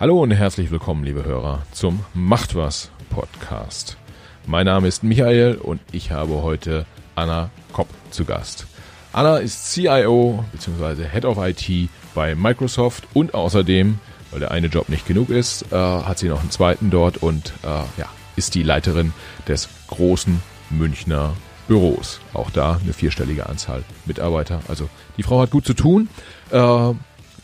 Hallo und herzlich willkommen, liebe Hörer, zum Macht was Podcast. Mein Name ist Michael und ich habe heute Anna Kopp zu Gast. Anna ist CIO bzw. Head of IT bei Microsoft und außerdem, weil der eine Job nicht genug ist, äh, hat sie noch einen zweiten dort und äh, ja, ist die Leiterin des großen Münchner Büros. Auch da eine vierstellige Anzahl Mitarbeiter. Also die Frau hat gut zu tun. Äh,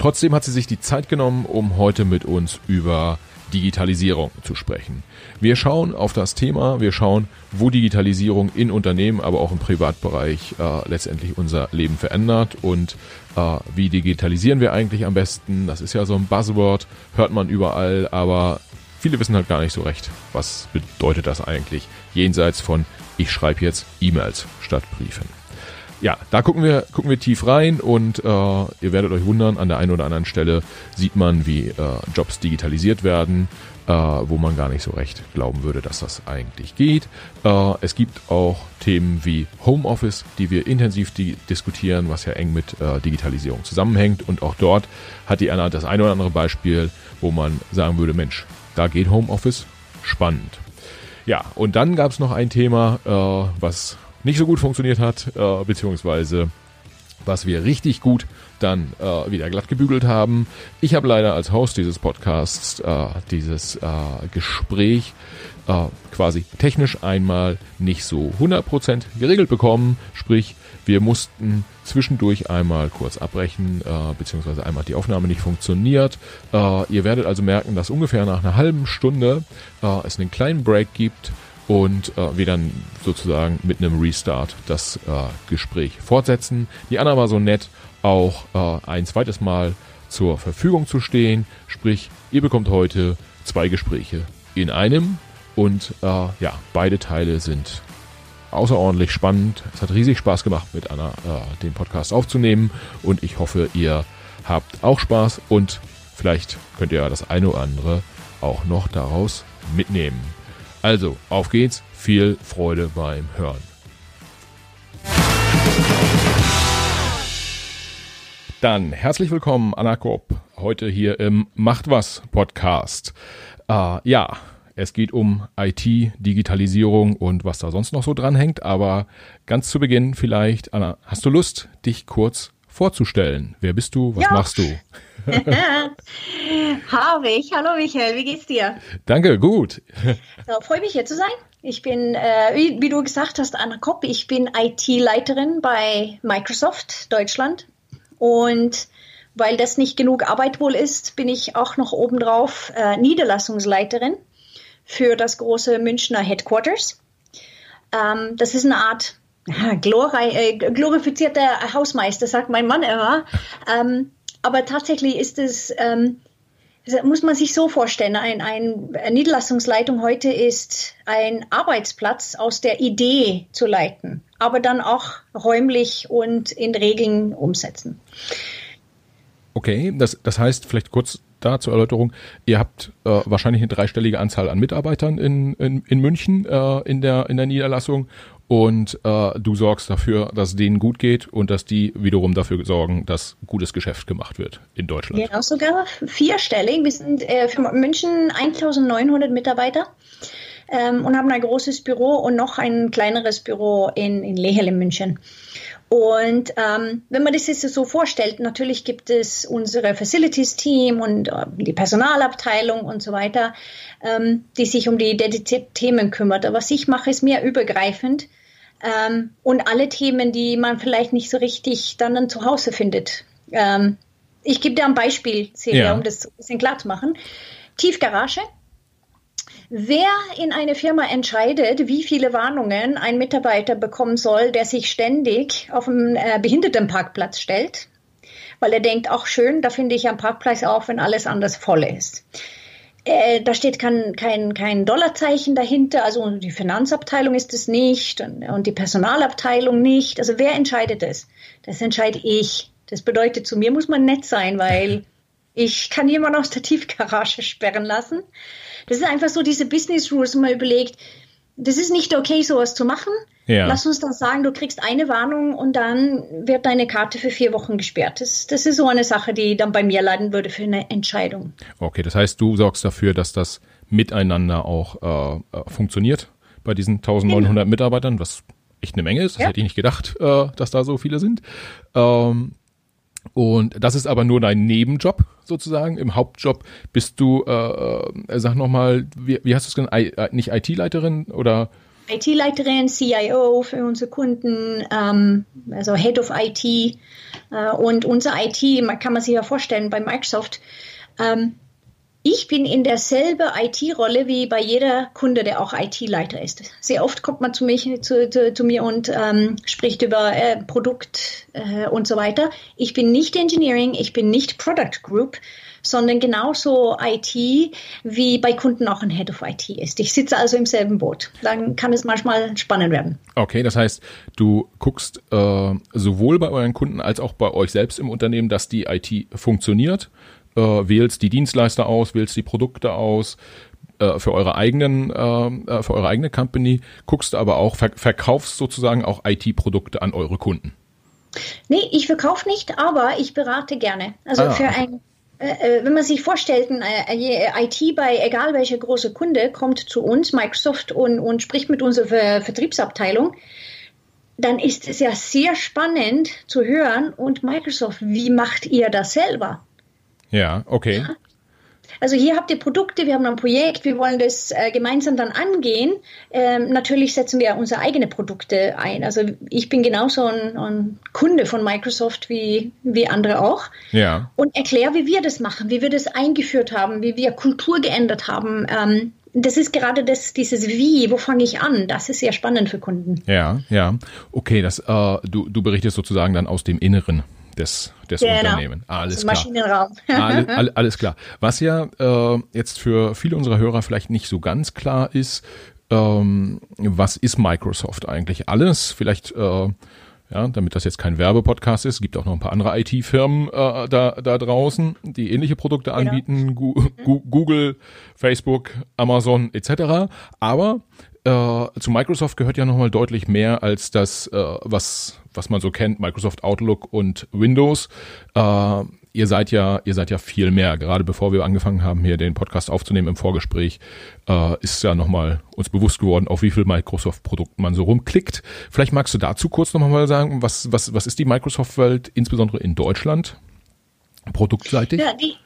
Trotzdem hat sie sich die Zeit genommen, um heute mit uns über Digitalisierung zu sprechen. Wir schauen auf das Thema, wir schauen, wo Digitalisierung in Unternehmen, aber auch im Privatbereich äh, letztendlich unser Leben verändert und äh, wie digitalisieren wir eigentlich am besten. Das ist ja so ein Buzzword, hört man überall, aber viele wissen halt gar nicht so recht, was bedeutet das eigentlich jenseits von ich schreibe jetzt E-Mails statt Briefen ja, da gucken wir, gucken wir tief rein und äh, ihr werdet euch wundern, an der einen oder anderen Stelle sieht man, wie äh, Jobs digitalisiert werden, äh, wo man gar nicht so recht glauben würde, dass das eigentlich geht. Äh, es gibt auch Themen wie Homeoffice, die wir intensiv di diskutieren, was ja eng mit äh, Digitalisierung zusammenhängt. Und auch dort hat die Anna das eine oder andere Beispiel, wo man sagen würde, Mensch, da geht Homeoffice, spannend. Ja, und dann gab es noch ein Thema, äh, was nicht so gut funktioniert hat, äh, beziehungsweise was wir richtig gut dann äh, wieder glatt gebügelt haben. Ich habe leider als Host dieses Podcasts äh, dieses äh, Gespräch äh, quasi technisch einmal nicht so 100% geregelt bekommen. Sprich, wir mussten zwischendurch einmal kurz abbrechen, äh, beziehungsweise einmal die Aufnahme nicht funktioniert. Äh, ihr werdet also merken, dass ungefähr nach einer halben Stunde äh, es einen kleinen Break gibt und äh, wir dann sozusagen mit einem Restart das äh, Gespräch fortsetzen. Die Anna war so nett, auch äh, ein zweites Mal zur Verfügung zu stehen. Sprich, ihr bekommt heute zwei Gespräche in einem und äh, ja, beide Teile sind außerordentlich spannend. Es hat riesig Spaß gemacht, mit Anna äh, den Podcast aufzunehmen und ich hoffe, ihr habt auch Spaß und vielleicht könnt ihr ja das eine oder andere auch noch daraus mitnehmen. Also, auf geht's. Viel Freude beim Hören. Dann herzlich willkommen, Anna Kopp, heute hier im Macht was Podcast. Äh, ja, es geht um IT, Digitalisierung und was da sonst noch so dranhängt. Aber ganz zu Beginn vielleicht, Anna, hast du Lust, dich kurz vorzustellen? Wer bist du? Was ja. machst du? Habe ich. Hallo Michael, wie geht's dir? Danke, gut. So, freue mich hier zu sein. Ich bin, äh, wie, wie, du gesagt hast, Anna Kopp, ich bin IT-Leiterin bei Microsoft Deutschland. Und weil das nicht genug Arbeit wohl ist, bin ich auch noch obendrauf äh, Niederlassungsleiterin für das große Münchner Headquarters. Ähm, das ist eine Art glori äh, glorifizierter Hausmeister, sagt mein Mann immer. Ähm, aber tatsächlich ist es, ähm, muss man sich so vorstellen, ein, ein Niederlassungsleitung heute ist ein Arbeitsplatz aus der Idee zu leiten, aber dann auch räumlich und in Regeln umsetzen. Okay, das, das heißt vielleicht kurz da zur Erläuterung, ihr habt äh, wahrscheinlich eine dreistellige Anzahl an Mitarbeitern in, in, in München äh, in, der, in der Niederlassung und äh, du sorgst dafür, dass denen gut geht und dass die wiederum dafür sorgen, dass gutes Geschäft gemacht wird in Deutschland. Genau, sogar vierstellig. Wir sind äh, für München 1900 Mitarbeiter ähm, und haben ein großes Büro und noch ein kleineres Büro in, in Lehel in München. Und ähm, wenn man das jetzt so vorstellt, natürlich gibt es unsere Facilities-Team und äh, die Personalabteilung und so weiter, ähm, die sich um die dedizierten Themen kümmert. Aber was ich mache, ist mehr übergreifend ähm, und alle Themen, die man vielleicht nicht so richtig dann zu Hause findet. Ähm, ich gebe dir ein Beispiel, Celia, ja. um das ein bisschen klar zu machen. Tiefgarage Wer in eine Firma entscheidet, wie viele Warnungen ein Mitarbeiter bekommen soll, der sich ständig auf dem äh, Behindertenparkplatz stellt, weil er denkt, auch schön, da finde ich am Parkplatz auch, wenn alles anders voll ist. Äh, da steht kein, kein, kein Dollarzeichen dahinter, also die Finanzabteilung ist es nicht und, und die Personalabteilung nicht. Also wer entscheidet das? Das entscheide ich. Das bedeutet, zu mir muss man nett sein, weil ich kann jemanden aus der Tiefgarage sperren lassen. Das ist einfach so diese Business Rules, wenn man überlegt, das ist nicht okay, sowas zu machen. Ja. Lass uns dann sagen, du kriegst eine Warnung und dann wird deine Karte für vier Wochen gesperrt. Das, das ist so eine Sache, die dann bei mir leiden würde für eine Entscheidung. Okay, das heißt, du sorgst dafür, dass das miteinander auch äh, äh funktioniert bei diesen 1900 genau. Mitarbeitern, was echt eine Menge ist. Das ja. hätte ich nicht gedacht, äh, dass da so viele sind. Ähm, und das ist aber nur dein Nebenjob sozusagen. Im Hauptjob bist du, äh, äh sag nochmal, wie, wie hast du es genannt? Äh, nicht IT-Leiterin oder? IT-Leiterin, CIO für unsere Kunden, ähm, also Head of IT. Äh, und unser IT, man kann man sich ja vorstellen, bei Microsoft, ähm, ich bin in derselbe IT-Rolle wie bei jeder Kunde, der auch IT-Leiter ist. Sehr oft kommt man zu, mich, zu, zu, zu mir und ähm, spricht über äh, Produkt äh, und so weiter. Ich bin nicht Engineering, ich bin nicht Product Group, sondern genauso IT, wie bei Kunden auch ein Head of IT ist. Ich sitze also im selben Boot. Dann kann es manchmal spannend werden. Okay, das heißt, du guckst äh, sowohl bei euren Kunden als auch bei euch selbst im Unternehmen, dass die IT funktioniert äh, wählst die Dienstleister aus, wählst die Produkte aus äh, für eure eigenen, äh, für eure eigene Company, guckst aber auch, ver verkaufst sozusagen auch IT-Produkte an eure Kunden. Nee, ich verkaufe nicht, aber ich berate gerne. Also ah, für ein äh, äh, wenn man sich vorstellt, ein IT bei egal welcher große Kunde kommt zu uns, Microsoft, und, und spricht mit unserer Vertriebsabteilung, dann ist es ja sehr spannend zu hören. Und Microsoft, wie macht ihr das selber? Ja, okay. Also hier habt ihr Produkte, wir haben ein Projekt, wir wollen das äh, gemeinsam dann angehen. Ähm, natürlich setzen wir unsere eigenen Produkte ein. Also ich bin genauso ein, ein, Kunde von Microsoft wie, wie andere auch. Ja. Und erkläre, wie wir das machen, wie wir das eingeführt haben, wie wir Kultur geändert haben. Ähm, das ist gerade das, dieses Wie, wo fange ich an? Das ist sehr spannend für Kunden. Ja, ja. Okay, das, äh, du, du berichtest sozusagen dann aus dem Inneren des, des genau. Unternehmens. Alles klar. Maschinenraum. alle, alle, alles klar. Was ja äh, jetzt für viele unserer Hörer vielleicht nicht so ganz klar ist, ähm, was ist Microsoft eigentlich alles? Vielleicht äh, ja, damit das jetzt kein Werbepodcast ist, gibt auch noch ein paar andere IT-Firmen äh, da, da draußen, die ähnliche Produkte genau. anbieten, Gu Google, Facebook, Amazon etc. Aber äh, zu Microsoft gehört ja nochmal deutlich mehr als das, äh, was, was man so kennt, Microsoft Outlook und Windows. Äh, ihr seid ja, ihr seid ja viel mehr. Gerade bevor wir angefangen haben, hier den Podcast aufzunehmen im Vorgespräch, äh, ist ja nochmal uns bewusst geworden, auf wie viel Microsoft-Produkten man so rumklickt. Vielleicht magst du dazu kurz nochmal sagen, was, was, was ist die Microsoft-Welt, insbesondere in Deutschland, produktseitig? Ja, die,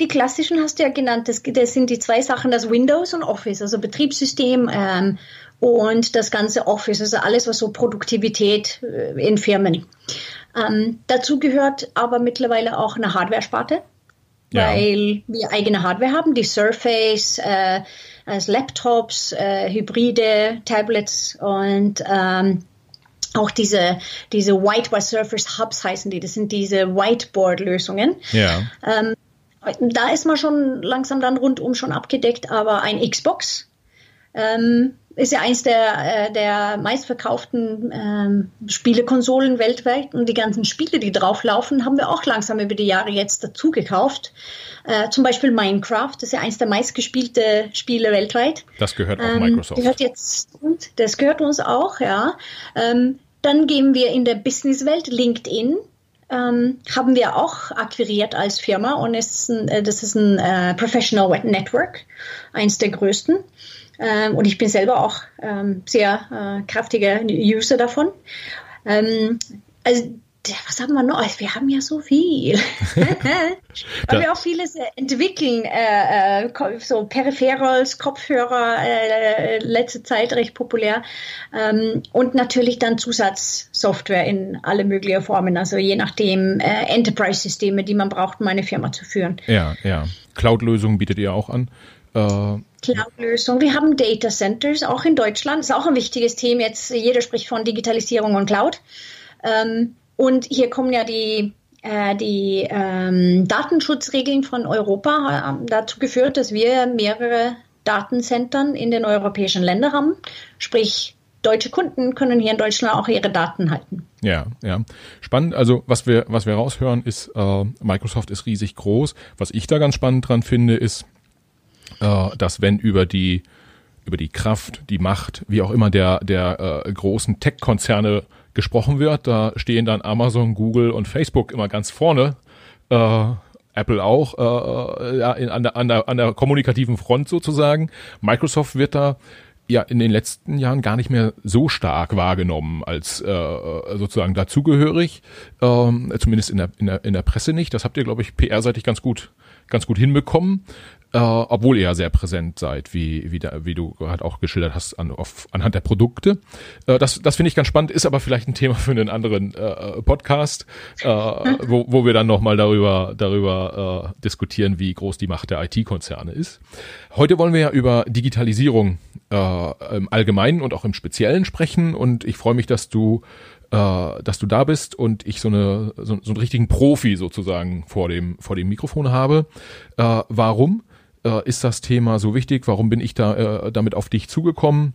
die klassischen hast du ja genannt. Das, das sind die zwei Sachen, das Windows und Office, also Betriebssystem ähm, und das ganze Office, also alles, was so Produktivität äh, in Firmen. Ähm, dazu gehört aber mittlerweile auch eine Hardware-Sparte, ja. weil wir eigene Hardware haben, die Surface, äh, als Laptops, äh, Hybride, Tablets und ähm, auch diese, diese Whiteboard Surface Hubs heißen die, das sind diese Whiteboard-Lösungen. Ja. Ähm, da ist man schon langsam dann rundum schon abgedeckt, aber ein Xbox ähm, ist ja eins der, äh, der meistverkauften ähm, Spielekonsolen weltweit und die ganzen Spiele, die drauflaufen, haben wir auch langsam über die Jahre jetzt dazu gekauft. Äh, zum Beispiel Minecraft, das ist ja eins der meistgespielte Spiele weltweit. Das gehört auch ähm, Microsoft. Gehört jetzt, das gehört uns auch, ja. Ähm, dann gehen wir in der Businesswelt LinkedIn ähm, haben wir auch akquiriert als Firma und ist ein, äh, das ist ein äh, Professional Network, eins der größten. Ähm, und ich bin selber auch ähm, sehr äh, kraftiger User davon. Ähm, also was haben wir noch? Wir haben ja so viel. Weil wir auch vieles äh, entwickeln, äh, äh, so Peripherals, Kopfhörer, äh, letzte Zeit recht populär. Ähm, und natürlich dann Zusatzsoftware in alle möglichen Formen, also je nachdem äh, Enterprise-Systeme, die man braucht, um eine Firma zu führen. Ja, ja. Cloud-Lösungen bietet ihr auch an. Äh, Cloud-Lösung. Wir haben Data Centers, auch in Deutschland. Das ist auch ein wichtiges Thema. Jetzt jeder spricht von Digitalisierung und Cloud. Ähm, und hier kommen ja die, äh, die ähm, Datenschutzregeln von Europa haben dazu geführt, dass wir mehrere Datenzentren in den europäischen Ländern haben. Sprich, deutsche Kunden können hier in Deutschland auch ihre Daten halten. Ja, ja. Spannend. Also was wir, was wir raushören, ist, äh, Microsoft ist riesig groß. Was ich da ganz spannend dran finde, ist, äh, dass wenn über die über die Kraft, die Macht, wie auch immer der, der äh, großen Tech-Konzerne gesprochen wird. Da stehen dann Amazon, Google und Facebook immer ganz vorne. Äh, Apple auch äh, äh ja, in, an, der, an, der, an der kommunikativen Front sozusagen. Microsoft wird da ja in den letzten Jahren gar nicht mehr so stark wahrgenommen als äh, sozusagen dazugehörig, ähm, zumindest in der, in, der, in der Presse nicht. Das habt ihr, glaube ich, PR-seitig ganz gut ganz gut hinbekommen äh, obwohl ihr ja sehr präsent seid, wie, wie, da, wie du gerade auch geschildert hast, an, auf, anhand der Produkte. Äh, das das finde ich ganz spannend, ist aber vielleicht ein Thema für einen anderen äh, Podcast, äh, wo, wo wir dann nochmal darüber, darüber äh, diskutieren, wie groß die Macht der IT-Konzerne ist. Heute wollen wir ja über Digitalisierung äh, im Allgemeinen und auch im Speziellen sprechen und ich freue mich, dass du äh, dass du da bist und ich so eine so, so einen richtigen Profi sozusagen vor dem vor dem Mikrofon habe. Äh, warum? Äh, ist das Thema so wichtig? Warum bin ich da äh, damit auf dich zugekommen?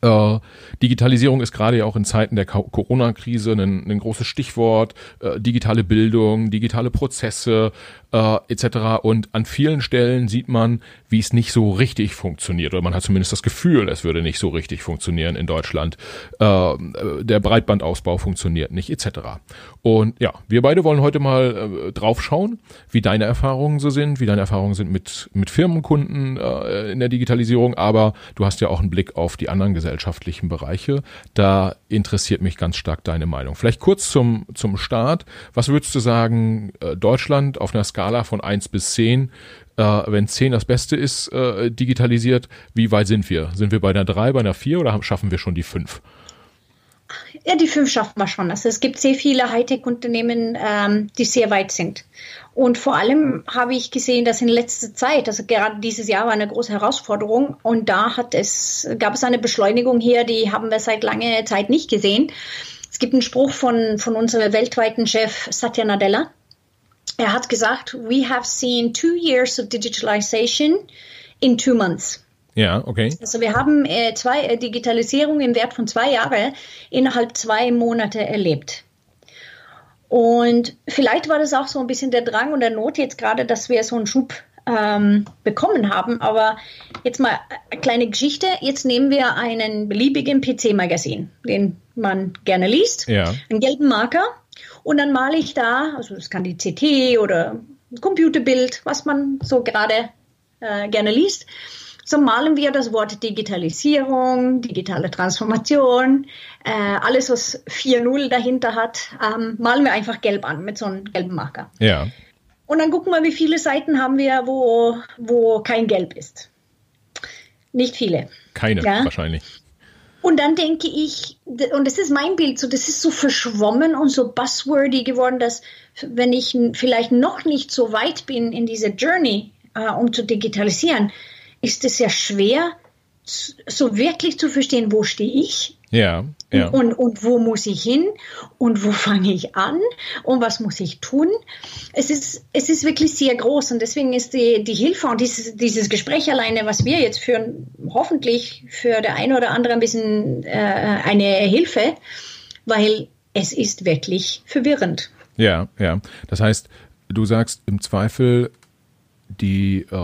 Äh, Digitalisierung ist gerade ja auch in Zeiten der Corona-Krise ein, ein, großes Stichwort. Äh, digitale Bildung, digitale Prozesse, äh, etc. Und an vielen Stellen sieht man, wie es nicht so richtig funktioniert. Oder man hat zumindest das Gefühl, es würde nicht so richtig funktionieren in Deutschland. Äh, der Breitbandausbau funktioniert nicht, etc. Und ja, wir beide wollen heute mal äh, draufschauen, wie deine Erfahrungen so sind, wie deine Erfahrungen sind mit, mit Firmenkunden äh, in der Digitalisierung. Aber du hast ja auch einen Blick auf die anderen gesellschaftlichen Bereiche. Da interessiert mich ganz stark deine Meinung. Vielleicht kurz zum, zum Start. Was würdest du sagen, äh, Deutschland auf einer Skala Skala von 1 bis 10, äh, wenn 10 das Beste ist, äh, digitalisiert, wie weit sind wir? Sind wir bei einer 3, bei einer 4 oder schaffen wir schon die 5? Ja, die 5 schaffen wir schon. Also es gibt sehr viele Hightech-Unternehmen, ähm, die sehr weit sind. Und vor allem habe ich gesehen, dass in letzter Zeit, also gerade dieses Jahr war eine große Herausforderung und da hat es, gab es eine Beschleunigung hier, die haben wir seit langer Zeit nicht gesehen. Es gibt einen Spruch von, von unserem weltweiten Chef Satya Nadella er hat gesagt, we have seen two years of digitalization in two months. Ja, okay. Also wir haben äh, zwei äh, Digitalisierung im Wert von zwei Jahren innerhalb zwei Monate erlebt. Und vielleicht war das auch so ein bisschen der Drang und der Not jetzt gerade, dass wir so einen Schub ähm, bekommen haben. Aber jetzt mal eine kleine Geschichte. Jetzt nehmen wir einen beliebigen PC-Magazin, den man gerne liest, ja. einen gelben Marker und dann male ich da, also es kann die CT oder Computerbild, was man so gerade äh, gerne liest. So malen wir das Wort Digitalisierung, digitale Transformation, äh, alles was 4.0 dahinter hat, ähm, malen wir einfach gelb an mit so einem gelben Marker. Ja. Und dann gucken wir, wie viele Seiten haben wir, wo, wo kein Gelb ist. Nicht viele. Keine, ja? wahrscheinlich. Und dann denke ich, und das ist mein Bild, so das ist so verschwommen und so buzzwordy geworden, dass wenn ich vielleicht noch nicht so weit bin in dieser Journey, äh, um zu digitalisieren, ist es ja schwer, so wirklich zu verstehen, wo stehe ich ja, ja. Und, und wo muss ich hin und wo fange ich an und was muss ich tun? Es ist, es ist wirklich sehr groß und deswegen ist die, die Hilfe und dieses, dieses Gespräch alleine, was wir jetzt führen, hoffentlich für der eine oder andere ein bisschen äh, eine Hilfe, weil es ist wirklich verwirrend. Ja, ja. Das heißt, du sagst im Zweifel, die äh,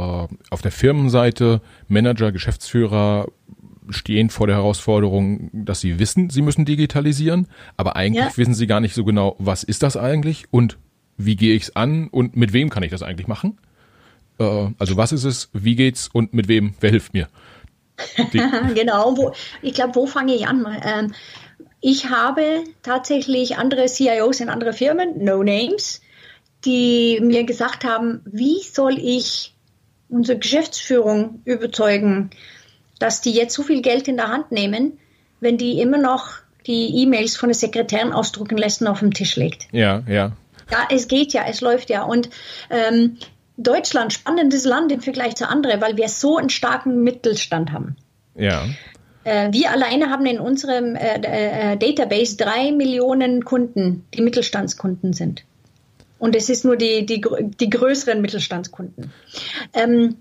auf der Firmenseite Manager, Geschäftsführer stehen vor der Herausforderung, dass sie wissen, sie müssen digitalisieren, aber eigentlich ja. wissen sie gar nicht so genau, was ist das eigentlich und wie gehe ich es an und mit wem kann ich das eigentlich machen? Äh, also was ist es, wie geht's und mit wem, wer hilft mir? genau, wo, ich glaube, wo fange ich an? Ähm, ich habe tatsächlich andere CIOs in andere Firmen, No Names, die mir gesagt haben, wie soll ich unsere Geschäftsführung überzeugen, dass die jetzt so viel Geld in der Hand nehmen, wenn die immer noch die E-Mails von der Sekretärin ausdrucken lässt und auf dem Tisch legt. Ja, ja. Ja, es geht ja, es läuft ja. Und ähm, Deutschland, spannendes Land im Vergleich zu anderen, weil wir so einen starken Mittelstand haben. Ja. Äh, wir alleine haben in unserem äh, äh, Database drei Millionen Kunden, die Mittelstandskunden sind. Und es ist nur die, die, die größeren Mittelstandskunden. Ähm,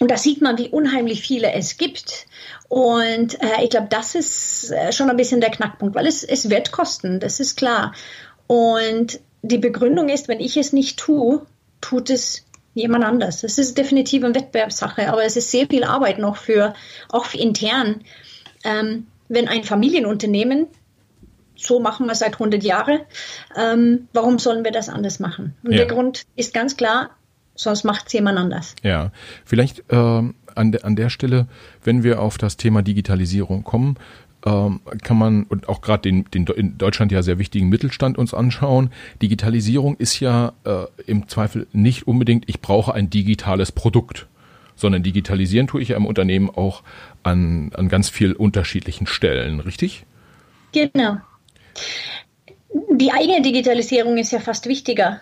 und da sieht man, wie unheimlich viele es gibt. Und äh, ich glaube, das ist äh, schon ein bisschen der Knackpunkt, weil es, es wird kosten, das ist klar. Und die Begründung ist, wenn ich es nicht tue, tut es jemand anders. Das ist definitiv eine Wettbewerbssache, aber es ist sehr viel Arbeit noch für, auch für intern. Ähm, wenn ein Familienunternehmen, so machen wir seit 100 Jahren, ähm, warum sollen wir das anders machen? Und ja. der Grund ist ganz klar, sonst macht es jemand anders. Ja, vielleicht ähm, an, de, an der Stelle, wenn wir auf das Thema Digitalisierung kommen, ähm, kann man und auch gerade den, den in Deutschland ja sehr wichtigen Mittelstand uns anschauen. Digitalisierung ist ja äh, im Zweifel nicht unbedingt, ich brauche ein digitales Produkt, sondern digitalisieren tue ich ja im Unternehmen auch an, an ganz viel unterschiedlichen Stellen, richtig? Genau. Die eigene Digitalisierung ist ja fast wichtiger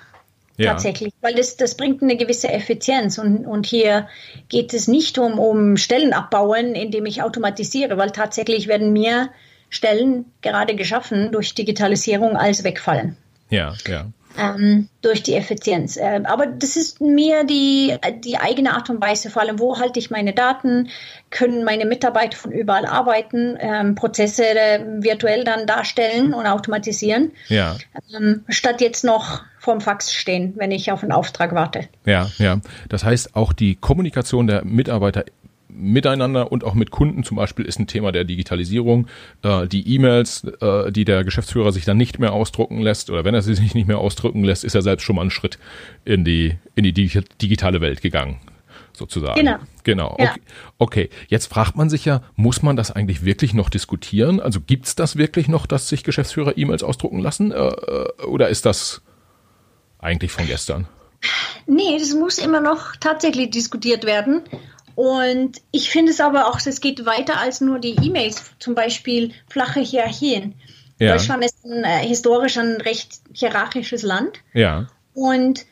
ja. tatsächlich, weil das, das bringt eine gewisse Effizienz und, und hier geht es nicht um, um Stellen abbauen, indem ich automatisiere, weil tatsächlich werden mehr Stellen gerade geschaffen durch Digitalisierung als wegfallen. Ja, ja ähm, durch die Effizienz. Äh, aber das ist mehr die, die eigene Art und Weise, vor allem, wo halte ich meine Daten, können meine Mitarbeiter von überall arbeiten, ähm, Prozesse äh, virtuell dann darstellen und automatisieren, ja. ähm, statt jetzt noch vorm Fax stehen, wenn ich auf einen Auftrag warte. Ja, ja. Das heißt, auch die Kommunikation der Mitarbeiter miteinander und auch mit Kunden zum Beispiel ist ein Thema der Digitalisierung. Äh, die E-Mails, äh, die der Geschäftsführer sich dann nicht mehr ausdrucken lässt oder wenn er sie sich nicht mehr ausdrücken lässt, ist er selbst schon mal einen Schritt in die, in die digitale Welt gegangen sozusagen. Genau. Genau. Ja. Okay. okay. Jetzt fragt man sich ja, muss man das eigentlich wirklich noch diskutieren? Also gibt es das wirklich noch, dass sich Geschäftsführer E-Mails ausdrucken lassen? Äh, äh, oder ist das eigentlich von gestern? Nee, das muss immer noch tatsächlich diskutiert werden. Und ich finde es aber auch, es geht weiter als nur die E-Mails, zum Beispiel flache Hierarchien. Ja. Deutschland ist ein, äh, historisch ein recht hierarchisches Land. Ja. Und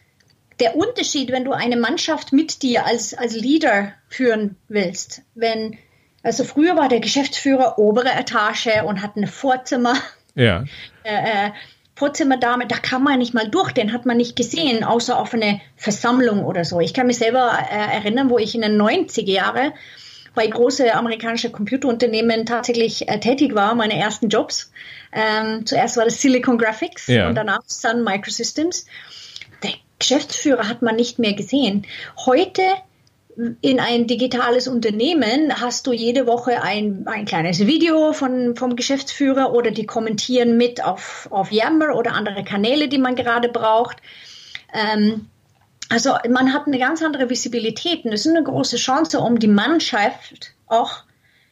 der Unterschied, wenn du eine Mannschaft mit dir als, als Leader führen willst, wenn, also früher war der Geschäftsführer obere Etage und hat ein Vorzimmer. Ja. Äh, Vorzimmerdame, da kam man nicht mal durch, den hat man nicht gesehen, außer auf eine Versammlung oder so. Ich kann mich selber äh, erinnern, wo ich in den 90er Jahren bei großen amerikanischen Computerunternehmen tatsächlich äh, tätig war, meine ersten Jobs. Ähm, zuerst war das Silicon Graphics ja. und danach Sun Microsystems. Der Geschäftsführer hat man nicht mehr gesehen. Heute in ein digitales Unternehmen hast du jede Woche ein, ein kleines Video von, vom Geschäftsführer oder die kommentieren mit auf, auf Yammer oder andere Kanäle, die man gerade braucht. Ähm, also man hat eine ganz andere Visibilität und das ist eine große Chance, um die Mannschaft auch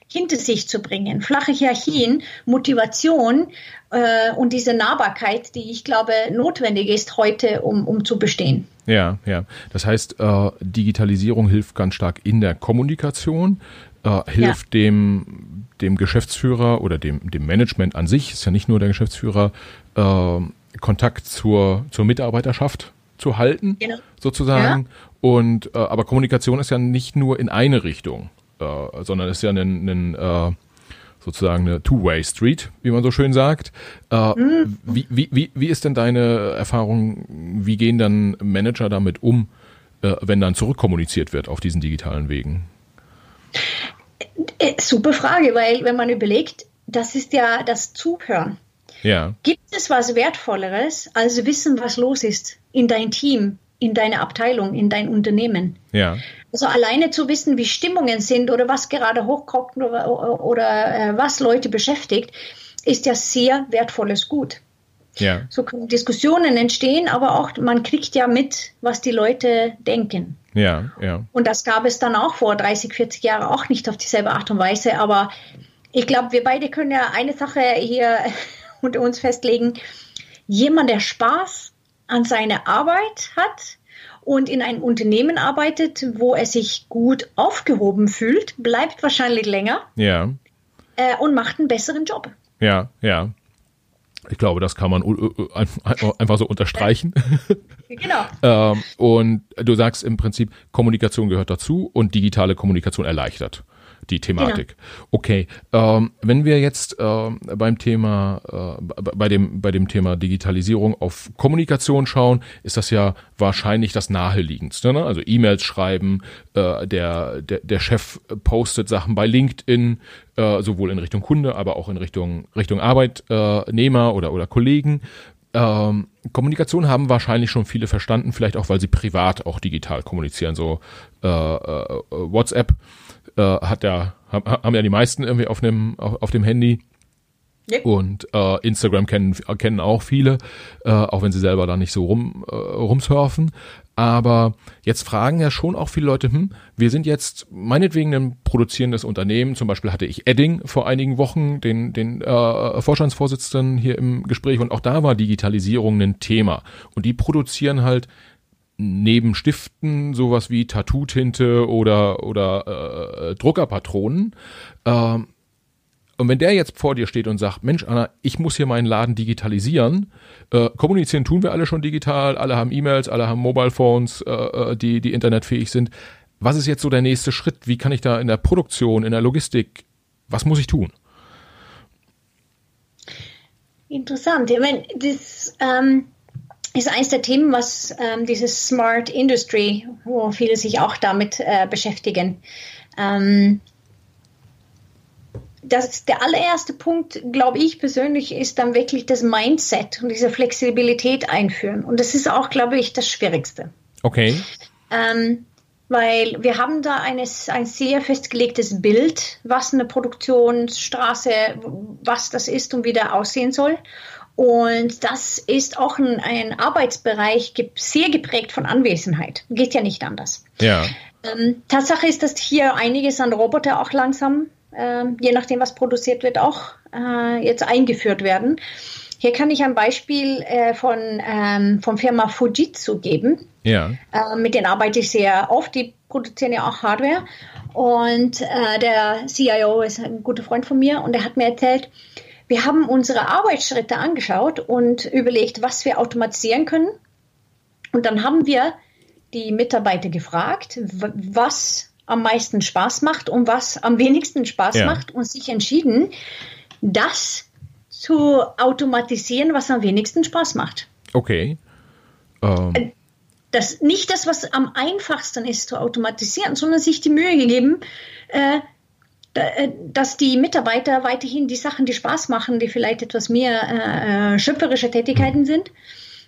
hinter sich zu bringen. Flache Hierarchien, Motivation äh, und diese Nahbarkeit, die ich glaube notwendig ist heute, um, um zu bestehen. Ja, ja. Das heißt, äh, Digitalisierung hilft ganz stark in der Kommunikation, äh, hilft ja. dem, dem Geschäftsführer oder dem, dem Management an sich, ist ja nicht nur der Geschäftsführer, äh, Kontakt zur, zur Mitarbeiterschaft zu halten, genau. sozusagen. Ja. Und äh, aber Kommunikation ist ja nicht nur in eine Richtung, äh, sondern ist ja ein, äh, sozusagen eine Two-Way-Street, wie man so schön sagt. Äh, mhm. wie, wie, wie, wie ist denn deine Erfahrung? Wie gehen dann Manager damit um, äh, wenn dann zurückkommuniziert wird auf diesen digitalen Wegen? Äh, super Frage, weil wenn man überlegt, das ist ja das Zuhören. Ja. Gibt es was Wertvolleres, als wissen, was los ist in dein Team, in deine Abteilung, in dein Unternehmen? Ja. Also alleine zu wissen, wie Stimmungen sind oder was gerade hochkommt oder, oder äh, was Leute beschäftigt, ist ja sehr wertvolles Gut. Ja. So können Diskussionen entstehen, aber auch man kriegt ja mit, was die Leute denken. Ja, ja. Und das gab es dann auch vor 30, 40 Jahren auch nicht auf dieselbe Art und Weise. Aber ich glaube, wir beide können ja eine Sache hier unter uns festlegen. Jemand, der Spaß an seiner Arbeit hat, und in einem Unternehmen arbeitet, wo er sich gut aufgehoben fühlt, bleibt wahrscheinlich länger ja. Äh, und macht einen besseren Job. Ja, ja. Ich glaube, das kann man einfach so unterstreichen. Genau. ähm, und du sagst im Prinzip, Kommunikation gehört dazu und digitale Kommunikation erleichtert die Thematik. Genau. Okay, ähm, wenn wir jetzt ähm, beim Thema, äh, bei dem bei dem Thema Digitalisierung auf Kommunikation schauen, ist das ja wahrscheinlich das naheliegendste. Ne? Also E-Mails schreiben, äh, der, der der Chef postet Sachen bei LinkedIn, äh, sowohl in Richtung Kunde, aber auch in Richtung Richtung Arbeitnehmer oder oder Kollegen. ähm, Kommunikation haben wahrscheinlich schon viele verstanden, vielleicht auch, weil sie privat auch digital kommunizieren. So äh, äh, WhatsApp äh, hat ja, haben ja die meisten irgendwie auf dem, auf, auf dem Handy. Yep. Und äh, Instagram kennen, kennen auch viele, äh, auch wenn sie selber da nicht so rum, äh, rumsurfen. Aber jetzt fragen ja schon auch viele Leute, hm, wir sind jetzt meinetwegen ein produzierendes Unternehmen. Zum Beispiel hatte ich Edding vor einigen Wochen, den, den äh, Vorstandsvorsitzenden hier im Gespräch. Und auch da war Digitalisierung ein Thema. Und die produzieren halt neben Stiften sowas wie Tattoo-Tinte oder, oder äh, Druckerpatronen. Äh, und wenn der jetzt vor dir steht und sagt, Mensch, Anna, ich muss hier meinen Laden digitalisieren, äh, kommunizieren tun wir alle schon digital, alle haben E-Mails, alle haben Mobile Phones, äh, äh, die, die internetfähig sind. Was ist jetzt so der nächste Schritt? Wie kann ich da in der Produktion, in der Logistik, was muss ich tun? Interessant. Ich meine, das ähm, ist eines der Themen, was ähm, dieses Smart Industry, wo viele sich auch damit äh, beschäftigen. Ähm, das, der allererste Punkt, glaube ich persönlich, ist dann wirklich das Mindset und diese Flexibilität einführen. Und das ist auch, glaube ich, das Schwierigste. Okay. Ähm, weil wir haben da eines, ein sehr festgelegtes Bild, was eine Produktionsstraße, was das ist und wie der aussehen soll. Und das ist auch ein, ein Arbeitsbereich sehr geprägt von Anwesenheit. Geht ja nicht anders. Ja. Ähm, Tatsache ist, dass hier einiges an Roboter auch langsam äh, je nachdem, was produziert wird, auch äh, jetzt eingeführt werden. Hier kann ich ein Beispiel äh, von ähm, von Firma Fujitsu geben. Ja. Äh, mit denen arbeite ich sehr oft. Die produzieren ja auch Hardware. Und äh, der CIO ist ein guter Freund von mir und er hat mir erzählt, wir haben unsere Arbeitsschritte angeschaut und überlegt, was wir automatisieren können. Und dann haben wir die Mitarbeiter gefragt, was am meisten Spaß macht und was am wenigsten Spaß ja. macht und sich entschieden, das zu automatisieren, was am wenigsten Spaß macht. Okay. Ähm. Äh, das, nicht das, was am einfachsten ist zu automatisieren, sondern sich die Mühe gegeben, äh, dass die Mitarbeiter weiterhin die Sachen, die Spaß machen, die vielleicht etwas mehr äh, äh schöpferische Tätigkeiten sind,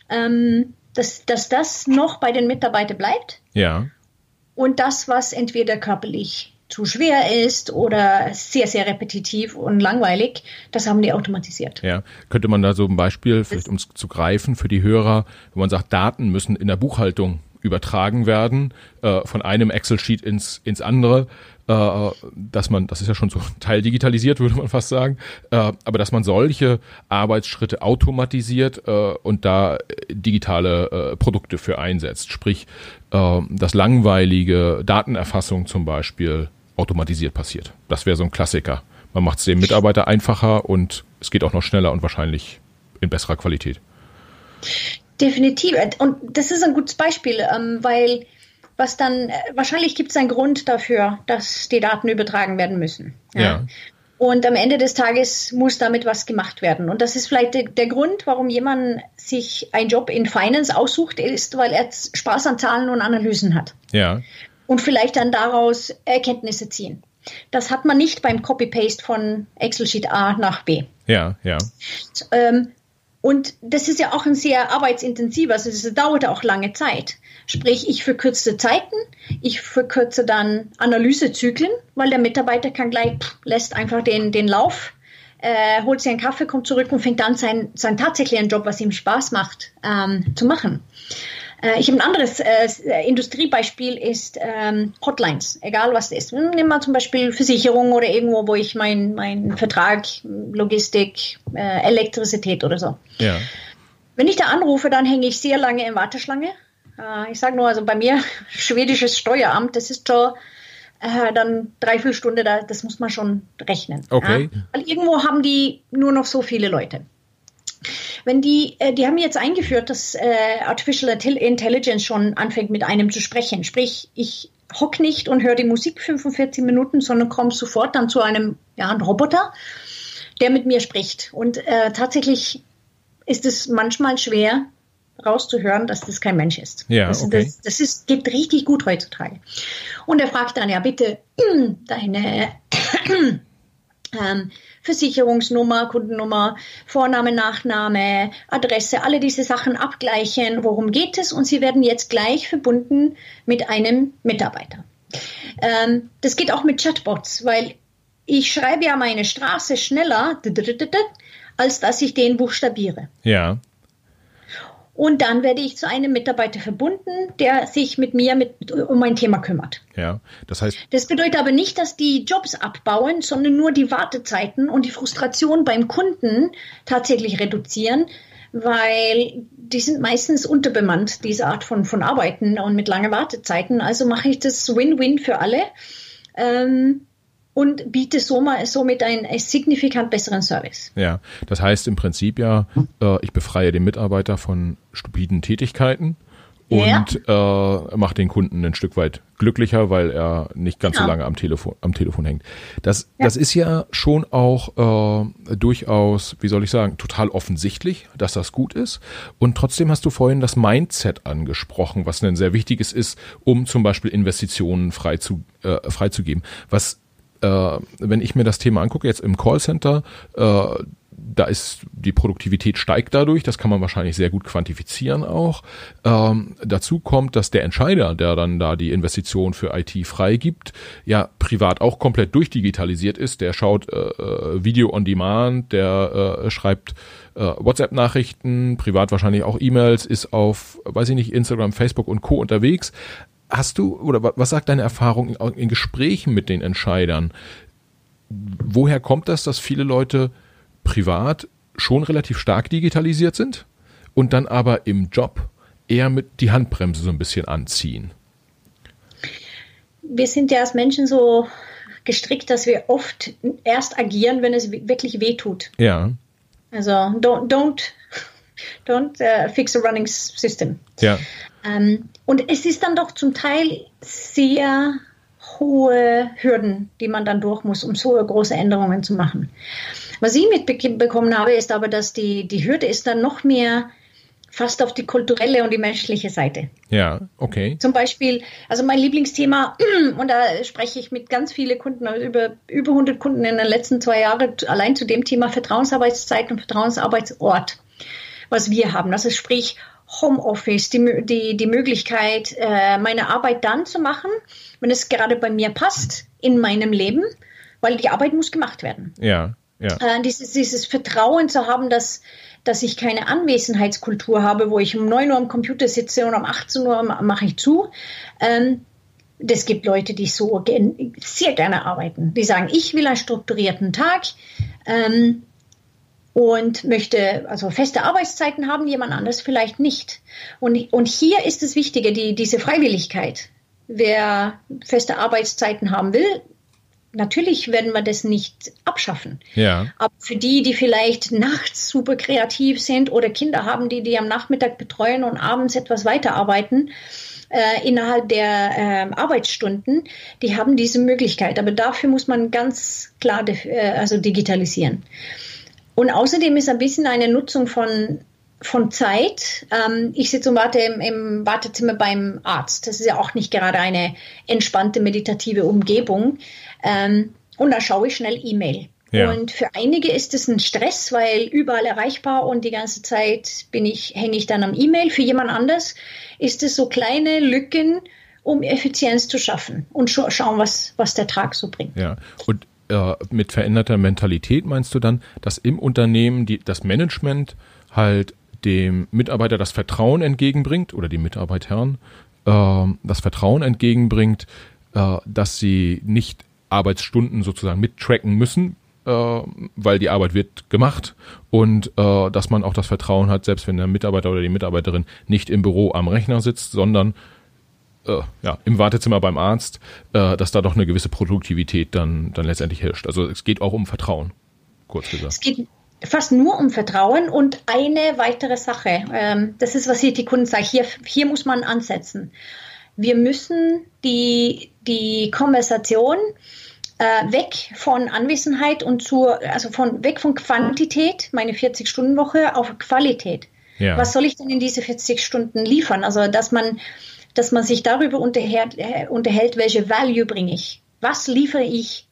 ähm, dass, dass das noch bei den Mitarbeitern bleibt. Ja. Und das, was entweder körperlich zu schwer ist oder sehr, sehr repetitiv und langweilig, das haben die automatisiert. Ja, könnte man da so ein Beispiel, vielleicht um es zu greifen für die Hörer, wenn man sagt, Daten müssen in der Buchhaltung übertragen werden, äh, von einem Excel-Sheet ins, ins andere, äh, dass man, das ist ja schon so Teil digitalisiert, würde man fast sagen, äh, aber dass man solche Arbeitsschritte automatisiert äh, und da digitale äh, Produkte für einsetzt. Sprich, äh, dass langweilige Datenerfassung zum Beispiel automatisiert passiert. Das wäre so ein Klassiker. Man macht es dem Mitarbeiter einfacher und es geht auch noch schneller und wahrscheinlich in besserer Qualität. Definitiv. Und das ist ein gutes Beispiel, ähm, weil was dann, äh, wahrscheinlich gibt es einen Grund dafür, dass die Daten übertragen werden müssen. Ja. ja. Und am Ende des Tages muss damit was gemacht werden. Und das ist vielleicht der, der, Grund, warum jemand sich einen Job in Finance aussucht, ist, weil er Spaß an Zahlen und Analysen hat. Ja. Und vielleicht dann daraus Erkenntnisse ziehen. Das hat man nicht beim Copy-Paste von Excel-Sheet A nach B. Ja, ja. Ähm, und das ist ja auch ein sehr arbeitsintensiver, also das dauert auch lange Zeit. Sprich, ich verkürze Zeiten, ich verkürze dann Analysezyklen, weil der Mitarbeiter kann gleich, pff, lässt einfach den, den Lauf, äh, holt sich einen Kaffee, kommt zurück und fängt dann seinen, seinen tatsächlichen Job, was ihm Spaß macht, ähm, zu machen. Äh, ich habe ein anderes äh, Industriebeispiel ist ähm, Hotlines, egal was es ist. Nehmen wir zum Beispiel Versicherung oder irgendwo, wo ich meinen mein Vertrag, Logistik, äh, Elektrizität oder so. Ja. Wenn ich da anrufe, dann hänge ich sehr lange in Warteschlange. Äh, ich sage nur, also bei mir, schwedisches Steueramt, das ist schon äh, dann dreiviertel Stunde, da, das muss man schon rechnen. Okay. Ja? Weil irgendwo haben die nur noch so viele Leute. Wenn die, äh, die haben jetzt eingeführt, dass äh, Artificial Intelligence schon anfängt mit einem zu sprechen. Sprich, ich hock nicht und höre die Musik 45 Minuten, sondern komme sofort dann zu einem, ja, einem Roboter, der mit mir spricht. Und äh, tatsächlich ist es manchmal schwer rauszuhören, dass das kein Mensch ist. Ja, das, okay. das, das ist, geht richtig gut heutzutage. Und er fragt dann, ja bitte, deine ähm, Versicherungsnummer, Kundennummer, Vorname, Nachname, Adresse, alle diese Sachen abgleichen, worum geht es und Sie werden jetzt gleich verbunden mit einem Mitarbeiter. Ähm, das geht auch mit Chatbots, weil ich schreibe ja meine Straße schneller, als dass ich den buchstabiere. Ja. Und dann werde ich zu einem Mitarbeiter verbunden, der sich mit mir mit, um mein Thema kümmert. Ja, das heißt. Das bedeutet aber nicht, dass die Jobs abbauen, sondern nur die Wartezeiten und die Frustration beim Kunden tatsächlich reduzieren, weil die sind meistens unterbemannt, diese Art von, von Arbeiten und mit langen Wartezeiten. Also mache ich das Win-Win für alle. Ähm, und biete somit einen signifikant besseren Service. Ja, das heißt im Prinzip ja, äh, ich befreie den Mitarbeiter von stupiden Tätigkeiten und ja. äh, macht den Kunden ein Stück weit glücklicher, weil er nicht ganz genau. so lange am Telefon, am Telefon hängt. Das, ja. das ist ja schon auch äh, durchaus, wie soll ich sagen, total offensichtlich, dass das gut ist. Und trotzdem hast du vorhin das Mindset angesprochen, was ein sehr wichtiges ist, um zum Beispiel Investitionen frei zu, äh, freizugeben. Was äh, wenn ich mir das Thema angucke, jetzt im Callcenter, äh, da ist die Produktivität steigt dadurch, das kann man wahrscheinlich sehr gut quantifizieren auch. Ähm, dazu kommt, dass der Entscheider, der dann da die Investition für IT freigibt, ja privat auch komplett durchdigitalisiert ist. Der schaut äh, äh Video on Demand, der äh, schreibt äh, WhatsApp-Nachrichten, privat wahrscheinlich auch E-Mails, ist auf, weiß ich nicht, Instagram, Facebook und Co. unterwegs. Hast du, oder was sagt deine Erfahrung in, in Gesprächen mit den Entscheidern? Woher kommt das, dass viele Leute privat schon relativ stark digitalisiert sind und dann aber im Job eher mit die Handbremse so ein bisschen anziehen? Wir sind ja als Menschen so gestrickt, dass wir oft erst agieren, wenn es wirklich weh tut. Ja. Also don't, don't, don't uh, fix a running system. Ja. Ähm, und es ist dann doch zum Teil sehr hohe Hürden, die man dann durch muss, um so große Änderungen zu machen. Was ich mitbekommen habe, ist aber, dass die, die Hürde ist dann noch mehr fast auf die kulturelle und die menschliche Seite. Ja, okay. Zum Beispiel, also mein Lieblingsthema, und da spreche ich mit ganz vielen Kunden, also über, über 100 Kunden in den letzten zwei Jahren, allein zu dem Thema Vertrauensarbeitszeit und Vertrauensarbeitsort, was wir haben. Also sprich, Homeoffice, die, die, die Möglichkeit, äh, meine Arbeit dann zu machen, wenn es gerade bei mir passt in meinem Leben, weil die Arbeit muss gemacht werden. Ja, ja. Äh, dieses, dieses Vertrauen zu haben, dass, dass ich keine Anwesenheitskultur habe, wo ich um 9 Uhr am Computer sitze und um 18 Uhr mache ich zu. Ähm, das gibt Leute, die so sehr gerne arbeiten. Die sagen, ich will einen strukturierten Tag. Ähm, und möchte also feste Arbeitszeiten haben, jemand anders vielleicht nicht. Und, und hier ist das Wichtige, die, diese Freiwilligkeit. Wer feste Arbeitszeiten haben will, natürlich werden wir das nicht abschaffen. Ja. Aber für die, die vielleicht nachts super kreativ sind oder Kinder haben, die die am Nachmittag betreuen und abends etwas weiterarbeiten, äh, innerhalb der äh, Arbeitsstunden, die haben diese Möglichkeit. Aber dafür muss man ganz klar äh, also digitalisieren. Und außerdem ist ein bisschen eine Nutzung von von Zeit. Ähm, ich sitze und warte im, im, Wartezimmer beim Arzt. Das ist ja auch nicht gerade eine entspannte meditative Umgebung. Ähm, und da schaue ich schnell E-Mail. Ja. Und für einige ist es ein Stress, weil überall erreichbar und die ganze Zeit bin ich, hänge ich dann am E-Mail. Für jemand anders ist es so kleine Lücken, um Effizienz zu schaffen und scha schauen, was, was der Tag so bringt. Ja, und äh, mit veränderter Mentalität meinst du dann, dass im Unternehmen die, das Management halt dem Mitarbeiter das Vertrauen entgegenbringt oder die Mitarbeitern äh, das Vertrauen entgegenbringt, äh, dass sie nicht Arbeitsstunden sozusagen mittracken müssen, äh, weil die Arbeit wird gemacht und äh, dass man auch das Vertrauen hat, selbst wenn der Mitarbeiter oder die Mitarbeiterin nicht im Büro am Rechner sitzt, sondern äh, ja, im Wartezimmer beim Arzt, äh, dass da doch eine gewisse Produktivität dann, dann letztendlich herrscht. Also es geht auch um Vertrauen, kurz gesagt. Es geht fast nur um Vertrauen und eine weitere Sache. Ähm, das ist, was hier die Kunden sagen. Hier, hier muss man ansetzen. Wir müssen die, die Konversation äh, weg von Anwesenheit und zur, also von, weg von Quantität, meine 40-Stunden-Woche, auf Qualität. Ja. Was soll ich denn in diese 40 Stunden liefern? Also, dass man dass man sich darüber unterhält, äh, unterhält welche Value bringe ich. Was liefere ich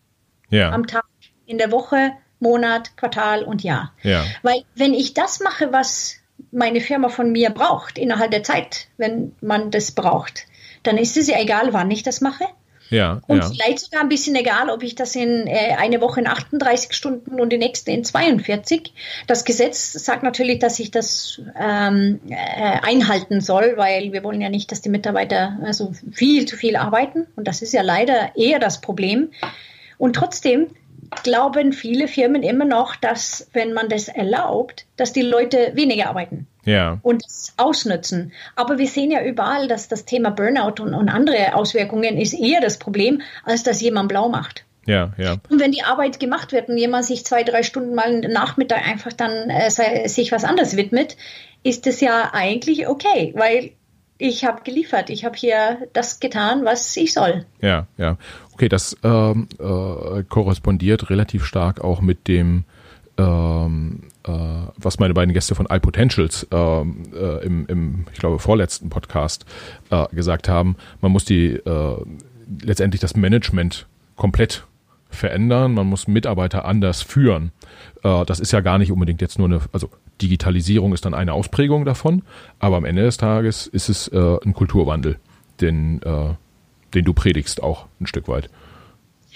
ja. am Tag, in der Woche, Monat, Quartal und Jahr. Ja. Weil wenn ich das mache, was meine Firma von mir braucht, innerhalb der Zeit, wenn man das braucht, dann ist es ja egal, wann ich das mache. Ja, und ja. vielleicht sogar ein bisschen egal, ob ich das in äh, eine Woche in 38 Stunden und die nächste in 42. Das Gesetz sagt natürlich, dass ich das ähm, äh, einhalten soll, weil wir wollen ja nicht, dass die Mitarbeiter also viel zu viel arbeiten. Und das ist ja leider eher das Problem. Und trotzdem glauben viele Firmen immer noch, dass wenn man das erlaubt, dass die Leute weniger arbeiten ja. und es ausnutzen. Aber wir sehen ja überall, dass das Thema Burnout und, und andere Auswirkungen ist eher das Problem, als dass jemand blau macht. Ja, ja. Und wenn die Arbeit gemacht wird und jemand sich zwei, drei Stunden mal Nachmittag einfach dann äh, sich was anderes widmet, ist das ja eigentlich okay, weil ich habe geliefert, ich habe hier das getan, was ich soll. Ja, ja. Okay, das ähm, äh, korrespondiert relativ stark auch mit dem, ähm, äh, was meine beiden Gäste von iPotentials ähm, äh, im, im, ich glaube, vorletzten Podcast äh, gesagt haben. Man muss die äh, letztendlich das Management komplett verändern, man muss Mitarbeiter anders führen. Äh, das ist ja gar nicht unbedingt jetzt nur eine, also Digitalisierung ist dann eine Ausprägung davon, aber am Ende des Tages ist es ein Kulturwandel, den den du predigst auch ein Stück weit.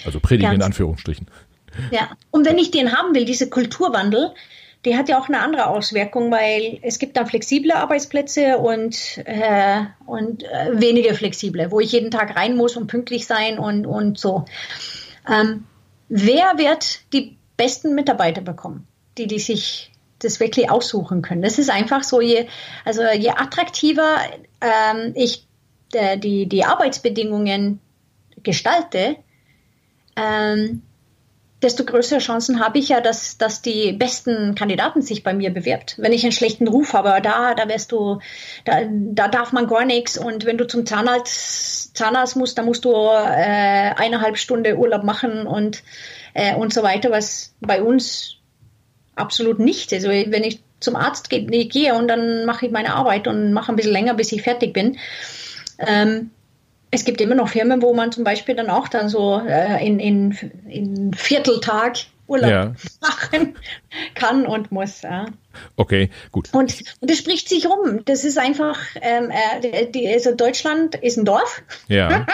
Also predigen Ganz in Anführungsstrichen. Ja, und wenn ich den haben will, diese Kulturwandel, die hat ja auch eine andere Auswirkung, weil es gibt dann flexible Arbeitsplätze und, äh, und äh, weniger flexible, wo ich jeden Tag rein muss und pünktlich sein und, und so. Ähm, wer wird die besten Mitarbeiter bekommen, die, die sich das wirklich aussuchen können? Das ist einfach so, je, also je attraktiver ähm, ich äh, die, die Arbeitsbedingungen gestalte, ähm, desto größere Chancen habe ich ja, dass, dass die besten Kandidaten sich bei mir bewirbt. Wenn ich einen schlechten Ruf habe, da, da wirst du, da, da darf man gar nichts. Und wenn du zum Zahnarzt, Zahnarzt musst, dann musst du äh, eineinhalb Stunden Urlaub machen und, äh, und so weiter, was bei uns absolut nicht ist. Also wenn ich zum Arzt gehe, gehe und dann mache ich meine Arbeit und mache ein bisschen länger, bis ich fertig bin. Ähm, es gibt immer noch Firmen, wo man zum Beispiel dann auch dann so äh, in, in, in Vierteltag Urlaub ja. machen kann und muss. Ja. Okay, gut. Und, und das spricht sich rum. Das ist einfach, ähm, äh, die, also Deutschland ist ein Dorf. Ja.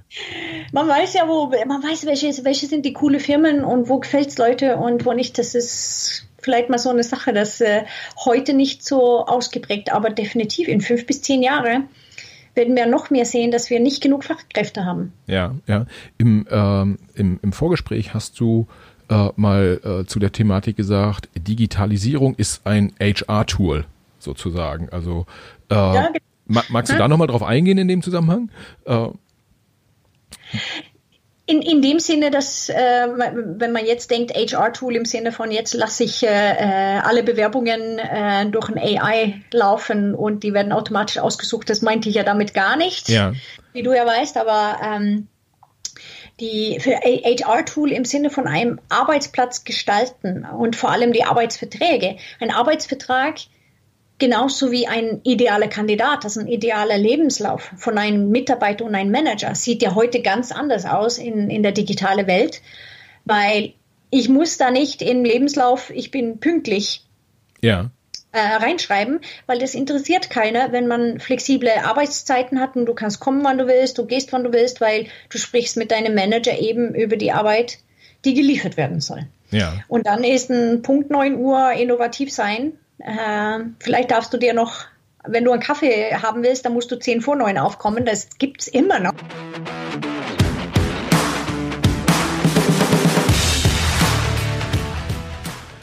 man weiß ja, wo, man weiß, welche, welche sind die coole Firmen und wo gefällt es Leute und wo nicht. Das ist vielleicht mal so eine Sache, das äh, heute nicht so ausgeprägt, aber definitiv in fünf bis zehn Jahren werden wir noch mehr sehen, dass wir nicht genug Fachkräfte haben. Ja, ja. Im, ähm, im, im Vorgespräch hast du äh, mal äh, zu der Thematik gesagt, Digitalisierung ist ein HR-Tool sozusagen. Also äh, ja, genau. magst du da nochmal drauf eingehen in dem Zusammenhang? Äh, in, in dem Sinne, dass äh, wenn man jetzt denkt, HR-Tool im Sinne von jetzt lasse ich äh, äh alle Bewerbungen äh, durch ein AI laufen und die werden automatisch ausgesucht, das meinte ich ja damit gar nicht, ja. wie du ja weißt, aber ähm, die für HR-Tool im Sinne von einem Arbeitsplatz gestalten und vor allem die Arbeitsverträge. Ein Arbeitsvertrag Genauso wie ein idealer Kandidat, also ein idealer Lebenslauf von einem Mitarbeiter und einem Manager sieht ja heute ganz anders aus in, in der digitalen Welt, weil ich muss da nicht im Lebenslauf, ich bin pünktlich. Ja. Äh, reinschreiben, weil das interessiert keiner, wenn man flexible Arbeitszeiten hat und du kannst kommen, wann du willst, du gehst, wann du willst, weil du sprichst mit deinem Manager eben über die Arbeit, die geliefert werden soll. Ja. Und dann ist ein Punkt 9 Uhr innovativ sein äh, vielleicht darfst du dir noch, wenn du einen Kaffee haben willst, dann musst du 10 vor 9 aufkommen. Das gibt es immer noch.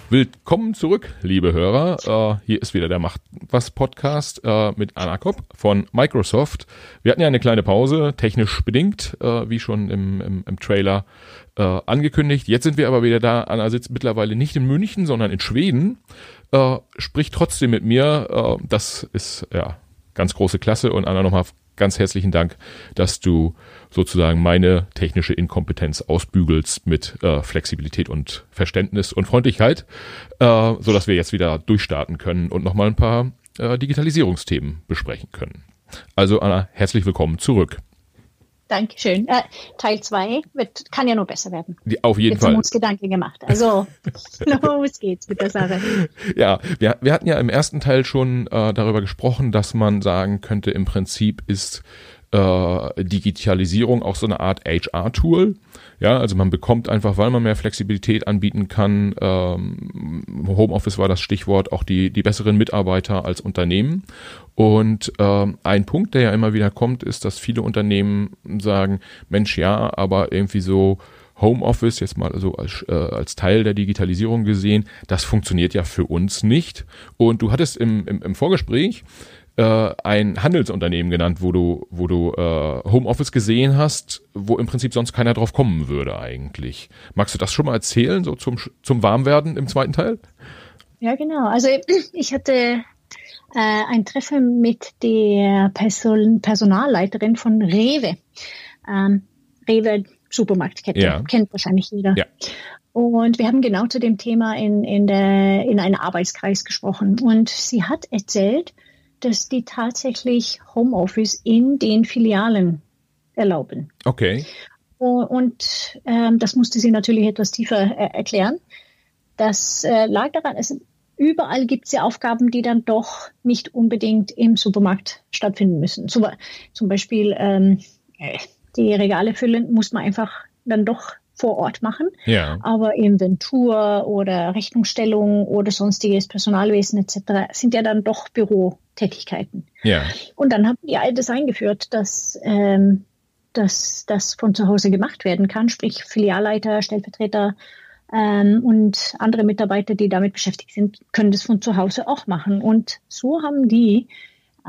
Willkommen zurück, liebe Hörer. Äh, hier ist wieder der Macht was Podcast äh, mit Anna Kopp von Microsoft. Wir hatten ja eine kleine Pause, technisch bedingt, äh, wie schon im, im, im Trailer äh, angekündigt. Jetzt sind wir aber wieder da. Anna sitzt mittlerweile nicht in München, sondern in Schweden. Äh, spricht trotzdem mit mir. Äh, das ist ja ganz große Klasse. Und Anna nochmal ganz herzlichen Dank, dass du sozusagen meine technische Inkompetenz ausbügelst mit äh, Flexibilität und Verständnis und Freundlichkeit, äh, so dass wir jetzt wieder durchstarten können und nochmal ein paar äh, Digitalisierungsthemen besprechen können. Also Anna, herzlich willkommen zurück. Dankeschön. Äh, Teil 2 kann ja nur besser werden. Auf jeden Jetzt Fall. haben uns Gedanken gemacht. Also, los geht's mit der Sache. Ja, wir, wir hatten ja im ersten Teil schon äh, darüber gesprochen, dass man sagen könnte, im Prinzip ist äh, Digitalisierung auch so eine Art HR-Tool. Ja, also man bekommt einfach, weil man mehr Flexibilität anbieten kann, ähm, Homeoffice war das Stichwort, auch die, die besseren Mitarbeiter als Unternehmen. Und ähm, ein Punkt, der ja immer wieder kommt, ist, dass viele Unternehmen sagen, Mensch, ja, aber irgendwie so Homeoffice, jetzt mal so als, äh, als Teil der Digitalisierung gesehen, das funktioniert ja für uns nicht. Und du hattest im, im, im Vorgespräch äh, ein Handelsunternehmen genannt, wo du, wo du äh, Homeoffice gesehen hast, wo im Prinzip sonst keiner drauf kommen würde eigentlich. Magst du das schon mal erzählen, so zum, zum Warmwerden im zweiten Teil? Ja, genau. Also ich hatte äh, ein Treffen mit der Person Personalleiterin von Rewe. Ähm, Rewe Supermarktkette, ja. kennt wahrscheinlich jeder. Ja. Und wir haben genau zu dem Thema in, in, der, in einem Arbeitskreis gesprochen. Und sie hat erzählt, dass die tatsächlich Homeoffice in den Filialen erlauben. Okay. Und ähm, das musste sie natürlich etwas tiefer äh, erklären. Das äh, lag daran, es, überall gibt es ja Aufgaben, die dann doch nicht unbedingt im Supermarkt stattfinden müssen. Zum, zum Beispiel ähm, äh, die Regale füllen muss man einfach dann doch vor Ort machen. Ja. Aber Inventur oder Rechnungsstellung oder sonstiges Personalwesen etc. sind ja dann doch Bürotätigkeiten. Ja. Und dann haben die all das eingeführt, dass, ähm, dass das von zu Hause gemacht werden kann, sprich Filialleiter, Stellvertreter ähm, und andere Mitarbeiter, die damit beschäftigt sind, können das von zu Hause auch machen. Und so haben die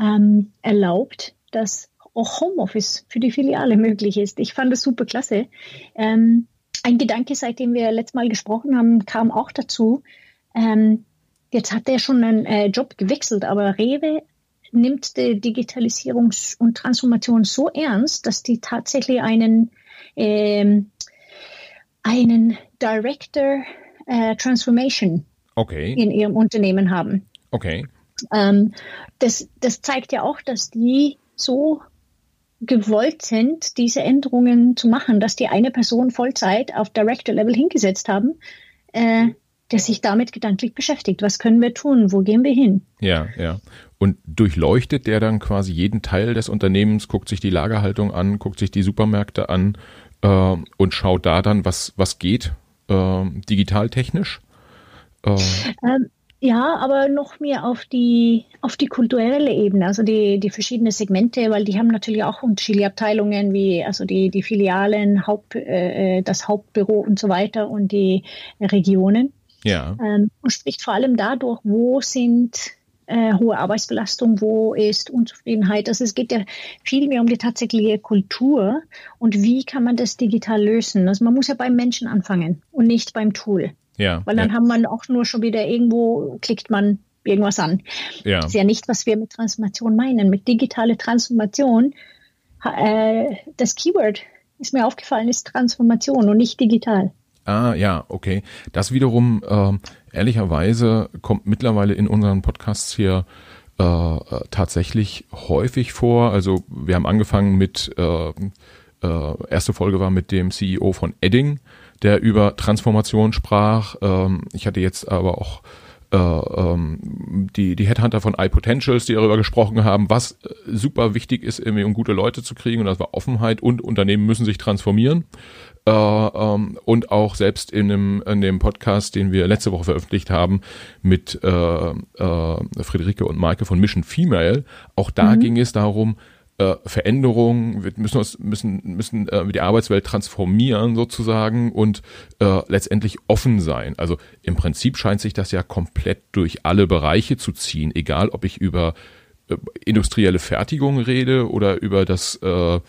ähm, erlaubt, dass auch Homeoffice für die Filiale möglich ist. Ich fand das super klasse. Ähm, ein Gedanke, seitdem wir letztes Mal gesprochen haben, kam auch dazu. Ähm, jetzt hat er schon einen äh, Job gewechselt, aber Rewe nimmt die Digitalisierung und Transformation so ernst, dass die tatsächlich einen, ähm, einen Director äh, Transformation okay. in ihrem Unternehmen haben. Okay. Ähm, das, das zeigt ja auch, dass die so gewollt sind, diese Änderungen zu machen, dass die eine Person Vollzeit auf Director-Level hingesetzt haben, äh, der sich damit gedanklich beschäftigt. Was können wir tun? Wo gehen wir hin? Ja, ja. Und durchleuchtet der dann quasi jeden Teil des Unternehmens, guckt sich die Lagerhaltung an, guckt sich die Supermärkte an äh, und schaut da dann, was, was geht, äh, digital-technisch? Äh. Ähm, ja, aber noch mehr auf die, auf die kulturelle Ebene, also die, die verschiedenen Segmente, weil die haben natürlich auch unterschiedliche Abteilungen, wie also die, die Filialen, Haupt, äh, das Hauptbüro und so weiter und die Regionen. Ja. Ähm, und spricht vor allem dadurch, wo sind äh, hohe Arbeitsbelastung, wo ist Unzufriedenheit. Also es geht ja viel mehr um die tatsächliche Kultur und wie kann man das digital lösen. Also man muss ja beim Menschen anfangen und nicht beim Tool. Ja. Weil dann ja. haben man auch nur schon wieder irgendwo, klickt man irgendwas an. Ja. Das ist ja nicht, was wir mit Transformation meinen. Mit digitale Transformation, äh, das Keyword ist mir aufgefallen, ist Transformation und nicht digital. Ah, ja, okay. Das wiederum, äh, ehrlicherweise, kommt mittlerweile in unseren Podcasts hier äh, tatsächlich häufig vor. Also wir haben angefangen mit, äh, äh, erste Folge war mit dem CEO von Edding, der über Transformation sprach. Ähm, ich hatte jetzt aber auch äh, ähm, die, die Headhunter von iPotentials, die darüber gesprochen haben, was äh, super wichtig ist, irgendwie um gute Leute zu kriegen. Und das war Offenheit und Unternehmen müssen sich transformieren. Äh, ähm, und auch selbst in dem, in dem Podcast, den wir letzte Woche veröffentlicht haben, mit äh, äh, Friederike und Maike von Mission Female, auch da mhm. ging es darum, äh, Veränderungen, wir müssen uns müssen müssen äh, die Arbeitswelt transformieren sozusagen und äh, letztendlich offen sein. Also im Prinzip scheint sich das ja komplett durch alle Bereiche zu ziehen, egal ob ich über äh, industrielle Fertigung rede oder über das äh,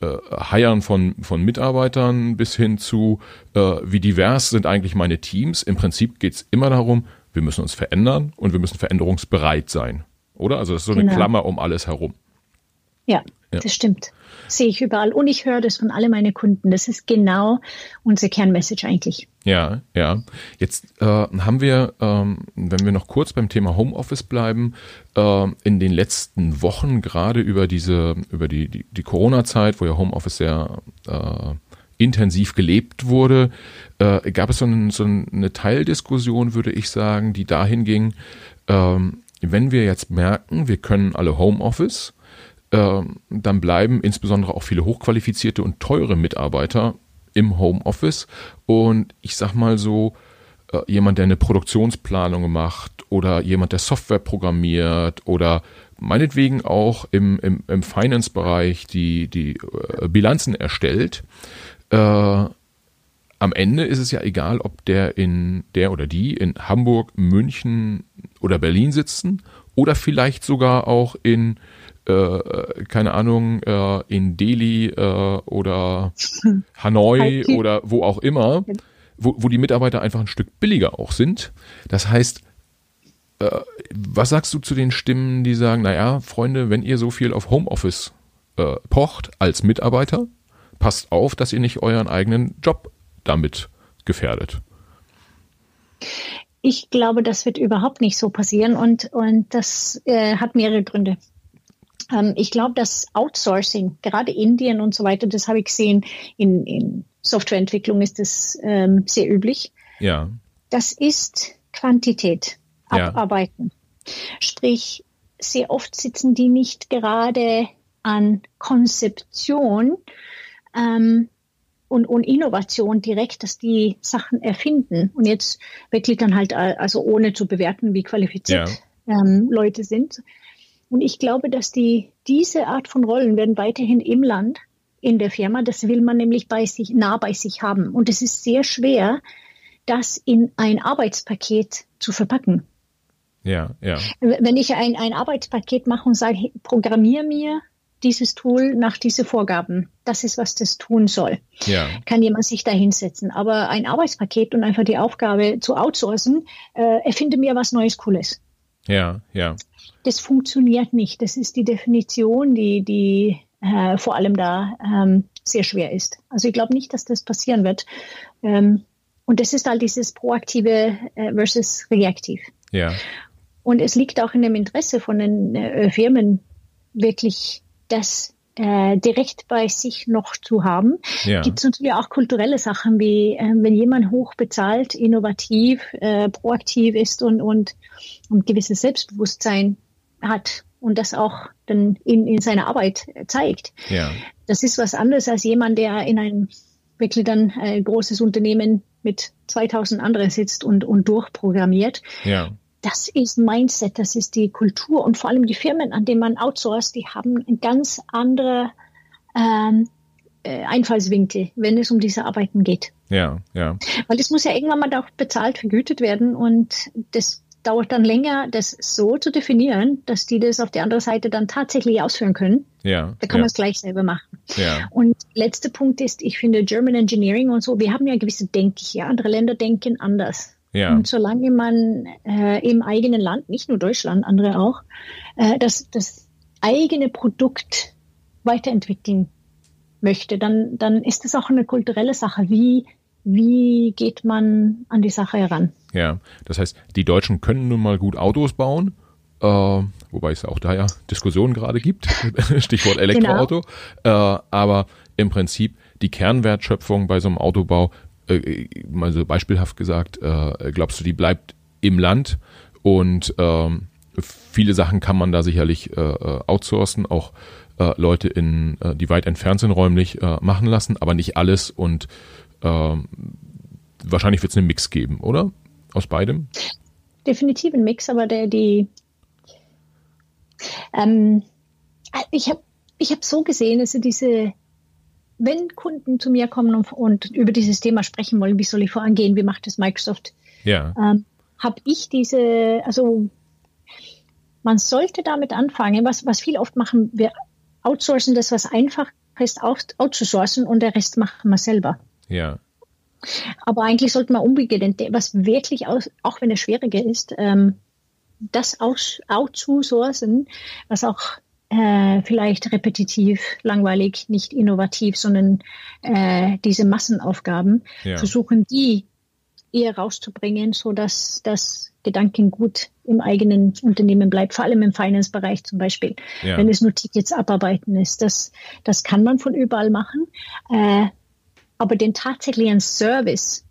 äh, Hiren von, von Mitarbeitern bis hin zu, äh, wie divers sind eigentlich meine Teams. Im Prinzip geht's immer darum, wir müssen uns verändern und wir müssen veränderungsbereit sein. Oder? Also das ist so eine genau. Klammer um alles herum. Ja, ja. das stimmt. Sehe ich überall. Und ich höre das von alle meine Kunden. Das ist genau unsere Kernmessage eigentlich. Ja, ja. Jetzt äh, haben wir, ähm, wenn wir noch kurz beim Thema Homeoffice bleiben, äh, in den letzten Wochen gerade über diese, über die, die, die Corona-Zeit, wo ja Homeoffice sehr äh, intensiv gelebt wurde, äh, gab es so, ein, so eine Teildiskussion, würde ich sagen, die dahin ging, ähm, wenn wir jetzt merken, wir können alle Homeoffice, äh, dann bleiben insbesondere auch viele hochqualifizierte und teure Mitarbeiter im Homeoffice. Und ich sag mal so, äh, jemand, der eine Produktionsplanung macht oder jemand, der Software programmiert oder meinetwegen auch im, im, im Finance-Bereich die, die äh, Bilanzen erstellt, äh, am Ende ist es ja egal, ob der in der oder die in Hamburg, München oder Berlin sitzen oder vielleicht sogar auch in äh, keine Ahnung äh, in Delhi äh, oder Hanoi oder wo auch immer, wo, wo die Mitarbeiter einfach ein Stück billiger auch sind. Das heißt, äh, was sagst du zu den Stimmen, die sagen, naja, Freunde, wenn ihr so viel auf Homeoffice äh, pocht als Mitarbeiter, passt auf, dass ihr nicht euren eigenen Job damit gefährdet. Ich glaube, das wird überhaupt nicht so passieren und, und das äh, hat mehrere Gründe. Ähm, ich glaube, dass Outsourcing, gerade Indien und so weiter, das habe ich gesehen, in, in Softwareentwicklung ist das ähm, sehr üblich. Ja. Das ist Quantität, abarbeiten. Ja. Sprich, sehr oft sitzen die nicht gerade an Konzeption, ähm, und, und Innovation direkt, dass die Sachen erfinden und jetzt wirklich dann halt, äh, also ohne zu bewerten, wie qualifiziert ja. ähm, Leute sind. Und ich glaube, dass die, diese Art von Rollen werden weiterhin im Land, in der Firma, das will man nämlich bei sich, nah bei sich haben. Und es ist sehr schwer, das in ein Arbeitspaket zu verpacken. Ja, ja. Wenn ich ein, ein Arbeitspaket mache und sage, programmier mir dieses Tool nach diese Vorgaben. Das ist, was das tun soll. Ja. Kann jemand sich da hinsetzen. Aber ein Arbeitspaket und einfach die Aufgabe zu outsourcen, äh, erfinde mir was Neues, Cooles. Ja, ja. Das funktioniert nicht. Das ist die Definition, die, die äh, vor allem da ähm, sehr schwer ist. Also ich glaube nicht, dass das passieren wird. Ähm, und das ist halt dieses proaktive äh, versus reaktiv. Ja. Und es liegt auch in dem Interesse von den äh, Firmen, wirklich das äh, direkt bei sich noch zu haben. Ja. Gibt es natürlich auch kulturelle Sachen, wie äh, wenn jemand hoch bezahlt, innovativ, äh, proaktiv ist und, und, und gewisses Selbstbewusstsein hat und das auch dann in, in seiner Arbeit zeigt. Ja. Das ist was anderes als jemand, der in ein wirklich dann ein großes Unternehmen mit 2000 anderen sitzt und, und durchprogrammiert. Ja das ist Mindset, das ist die Kultur und vor allem die Firmen, an denen man outsourced, die haben ein ganz andere ähm, äh, Einfallswinkel, wenn es um diese Arbeiten geht. Ja, ja. Weil es muss ja irgendwann mal auch bezahlt, vergütet werden und das dauert dann länger, das so zu definieren, dass die das auf der anderen Seite dann tatsächlich ausführen können. Ja. Da kann ja. man es gleich selber machen. Ja. Und letzter Punkt ist, ich finde German Engineering und so, wir haben ja gewisse Denke hier. Andere Länder denken anders. Ja. Und solange man äh, im eigenen Land, nicht nur Deutschland, andere auch, äh, das, das eigene Produkt weiterentwickeln möchte, dann, dann ist das auch eine kulturelle Sache. Wie, wie geht man an die Sache heran? Ja, das heißt, die Deutschen können nun mal gut Autos bauen, äh, wobei es auch da ja Diskussionen gerade gibt, Stichwort Elektroauto, genau. äh, aber im Prinzip die Kernwertschöpfung bei so einem Autobau äh, mal so beispielhaft gesagt, äh, glaubst du, die bleibt im Land und ähm, viele Sachen kann man da sicherlich äh, äh, outsourcen, auch äh, Leute in, äh, die weit entfernt sind räumlich, äh, machen lassen, aber nicht alles und äh, wahrscheinlich wird es einen Mix geben, oder? Aus beidem? Definitiv ein Mix, aber der die ähm, ich habe ich hab so gesehen, also diese wenn Kunden zu mir kommen und, und, über dieses Thema sprechen wollen, wie soll ich vorangehen, wie macht das Microsoft, ja. ähm, habe ich diese, also man sollte damit anfangen, was, was viel oft machen, wir outsourcen das, was einfach ist, outzusourcen und der Rest machen wir selber. Ja. Aber eigentlich sollte man umgehen, was wirklich, aus, auch wenn es schwieriger ist, ähm, das aus, outzusourcen, was auch äh, vielleicht repetitiv, langweilig, nicht innovativ, sondern äh, diese Massenaufgaben, ja. versuchen die eher rauszubringen, so dass das Gedankengut im eigenen Unternehmen bleibt, vor allem im Finance-Bereich zum Beispiel, ja. wenn es nur Tickets abarbeiten ist. Das, das kann man von überall machen, äh, aber den tatsächlichen Service,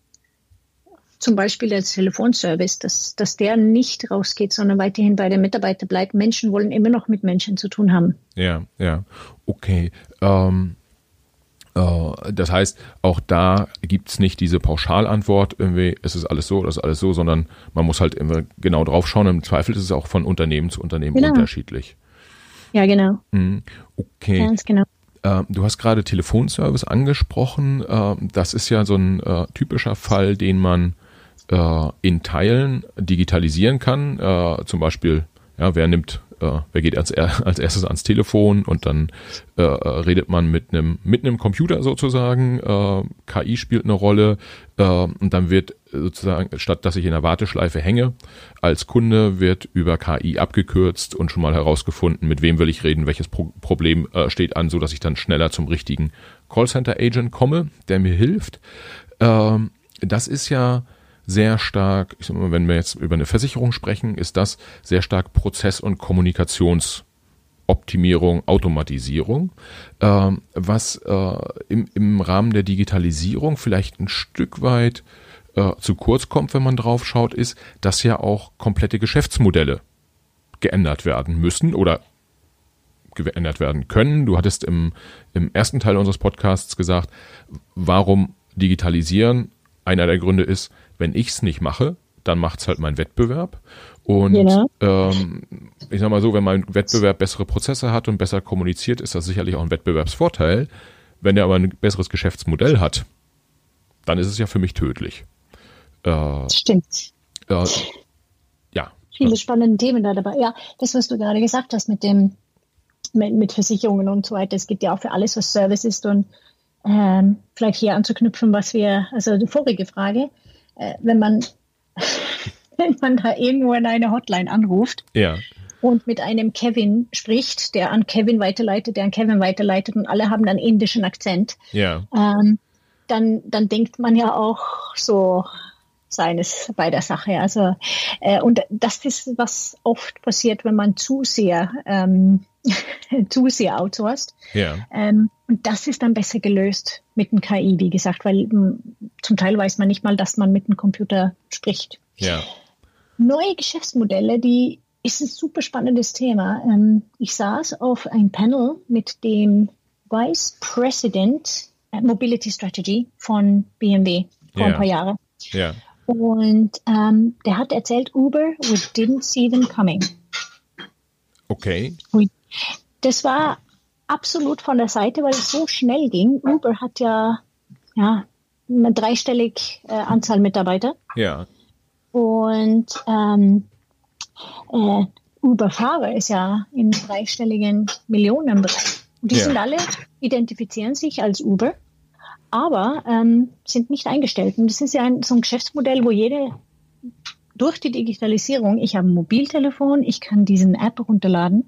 zum Beispiel der Telefonservice, dass, dass der nicht rausgeht, sondern weiterhin bei den Mitarbeitern bleibt. Menschen wollen immer noch mit Menschen zu tun haben. Ja, ja, okay. Ähm, äh, das heißt, auch da gibt es nicht diese Pauschalantwort, irgendwie ist es alles so, das ist alles so, sondern man muss halt immer genau drauf schauen. Im Zweifel ist es auch von Unternehmen zu Unternehmen genau. unterschiedlich. Ja, genau. Mhm. Okay. Ganz genau. Ähm, du hast gerade Telefonservice angesprochen. Ähm, das ist ja so ein äh, typischer Fall, den man äh, in Teilen digitalisieren kann. Zum Beispiel, ja, wer nimmt äh, wer geht als, als erstes ans Telefon und dann äh, redet man mit einem mit einem Computer sozusagen. Äh, KI spielt eine Rolle äh, und dann wird sozusagen statt dass ich in der Warteschleife hänge als Kunde wird über KI abgekürzt und schon mal herausgefunden, mit wem will ich reden, welches Pro Problem äh, steht an, so dass ich dann schneller zum richtigen Callcenter Agent komme, der mir hilft. Ähm, das ist ja sehr stark, ich sag mal, wenn wir jetzt über eine Versicherung sprechen, ist das sehr stark Prozess- und Kommunikationsoptimierung, Automatisierung, ähm, was äh, im, im Rahmen der Digitalisierung vielleicht ein Stück weit äh, zu kurz kommt, wenn man drauf schaut, ist, dass ja auch komplette Geschäftsmodelle geändert werden müssen oder geändert werden können. Du hattest im, im ersten Teil unseres Podcasts gesagt, warum digitalisieren? Einer der Gründe ist, wenn ich es nicht mache, dann macht es halt mein Wettbewerb. Und genau. ähm, ich sag mal so, wenn mein Wettbewerb bessere Prozesse hat und besser kommuniziert, ist das sicherlich auch ein Wettbewerbsvorteil. Wenn er aber ein besseres Geschäftsmodell hat, dann ist es ja für mich tödlich. Äh, Stimmt. Äh, ja. Viele spannende Themen da dabei. Ja, das, was du gerade gesagt hast mit dem mit, mit Versicherungen und so weiter, es geht ja auch für alles, was Service ist und ähm, vielleicht hier anzuknüpfen, was wir, also die vorige Frage, äh, wenn man wenn man da irgendwo in eine Hotline anruft ja. und mit einem Kevin spricht, der an Kevin weiterleitet, der an Kevin weiterleitet und alle haben einen indischen Akzent, ja. ähm, dann, dann denkt man ja auch so seines bei der Sache. Also äh, und das ist was oft passiert, wenn man zu sehr ähm, zu sehr outsourced. Ja. Ähm, und das ist dann besser gelöst mit dem KI, wie gesagt, weil m, hm, zum Teil weiß man nicht mal, dass man mit dem Computer spricht. Ja. Neue Geschäftsmodelle, die ist ein super spannendes Thema. Ähm, ich saß auf ein Panel mit dem Vice President Mobility Strategy von BMW vor ja. ein paar Jahren. Ja. Und ähm, der hat erzählt, Uber, we didn't see them coming. Okay. Das war absolut von der Seite, weil es so schnell ging. Uber hat ja, ja eine dreistellige äh, Anzahl Mitarbeiter. Ja. Und ähm, äh, Uber-Fahrer ist ja in dreistelligen Millionenbereich. Und die ja. sind alle, identifizieren sich als Uber, aber ähm, sind nicht eingestellt. Und das ist ja ein, so ein Geschäftsmodell, wo jede durch die Digitalisierung, ich habe ein Mobiltelefon, ich kann diesen App runterladen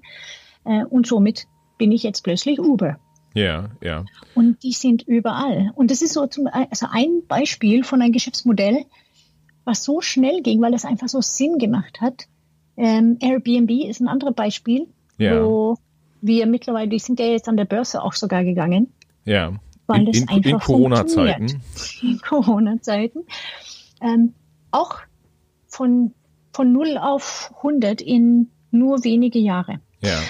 äh, und somit bin ich jetzt plötzlich Uber. Ja, ja. Und die sind überall. Und das ist so zum, also ein Beispiel von einem Geschäftsmodell, was so schnell ging, weil es einfach so Sinn gemacht hat. Ähm, Airbnb ist ein anderes Beispiel, ja. wo wir mittlerweile, die sind ja jetzt an der Börse auch sogar gegangen. Ja. Weil in, in, in Corona-Zeiten. In Corona-Zeiten. Ähm, auch von, von 0 auf 100 in nur wenige Jahre. Ja.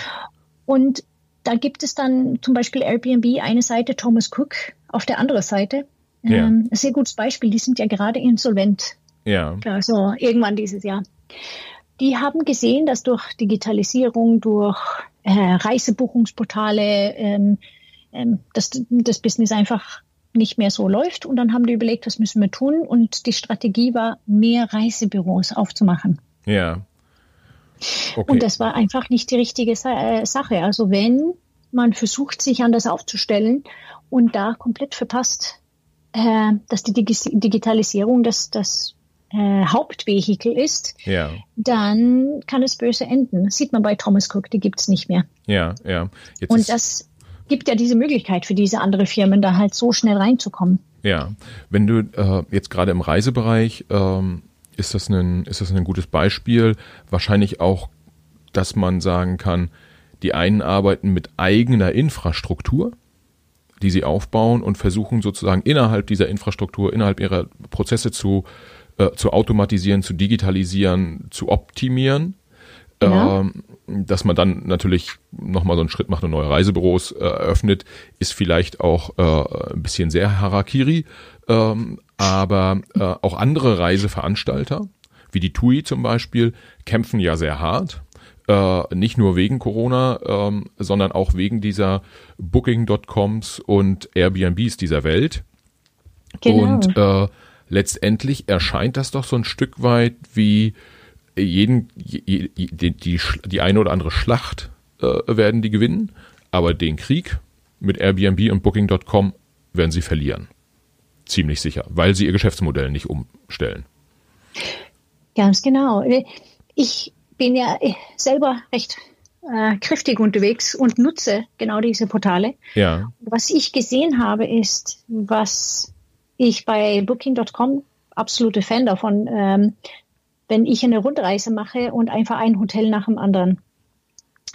Und da gibt es dann zum Beispiel Airbnb, eine Seite, Thomas Cook auf der anderen Seite. Ja. Ähm, sehr gutes Beispiel, die sind ja gerade insolvent. Ja. Also irgendwann dieses Jahr. Die haben gesehen, dass durch Digitalisierung, durch äh, Reisebuchungsportale ähm, ähm, dass das Business einfach nicht mehr so läuft. Und dann haben die überlegt, was müssen wir tun? Und die Strategie war, mehr Reisebüros aufzumachen. Ja. Okay. Und das war einfach nicht die richtige äh, Sache. Also wenn man versucht, sich anders aufzustellen und da komplett verpasst, äh, dass die Digitalisierung das, das äh, Hauptvehikel ist, ja. dann kann es böse enden. Das sieht man bei Thomas Cook, die gibt's nicht mehr. Ja, ja. Jetzt Und das gibt ja diese Möglichkeit für diese andere Firmen, da halt so schnell reinzukommen. Ja, wenn du äh, jetzt gerade im Reisebereich ähm, ist das ein ist das ein gutes Beispiel. Wahrscheinlich auch, dass man sagen kann, die einen arbeiten mit eigener Infrastruktur, die sie aufbauen und versuchen sozusagen innerhalb dieser Infrastruktur, innerhalb ihrer Prozesse zu äh, zu automatisieren, zu digitalisieren, zu optimieren. Ja. Ähm, dass man dann natürlich nochmal so einen Schritt macht und neue Reisebüros äh, eröffnet, ist vielleicht auch äh, ein bisschen sehr Harakiri. Ähm, aber äh, auch andere Reiseveranstalter, wie die TUI zum Beispiel, kämpfen ja sehr hart. Äh, nicht nur wegen Corona, ähm, sondern auch wegen dieser Booking.coms und Airbnbs dieser Welt. Genau. Und äh, letztendlich erscheint das doch so ein Stück weit wie jeden, die, die, die, die eine oder andere Schlacht äh, werden die gewinnen, aber den Krieg mit Airbnb und Booking.com werden sie verlieren. Ziemlich sicher, weil sie ihr Geschäftsmodell nicht umstellen. Ganz genau. Ich bin ja selber recht äh, kräftig unterwegs und nutze genau diese Portale. Ja. Was ich gesehen habe, ist, was ich bei Booking.com absolute Fan davon, ähm, wenn ich eine Rundreise mache und einfach ein Hotel nach dem anderen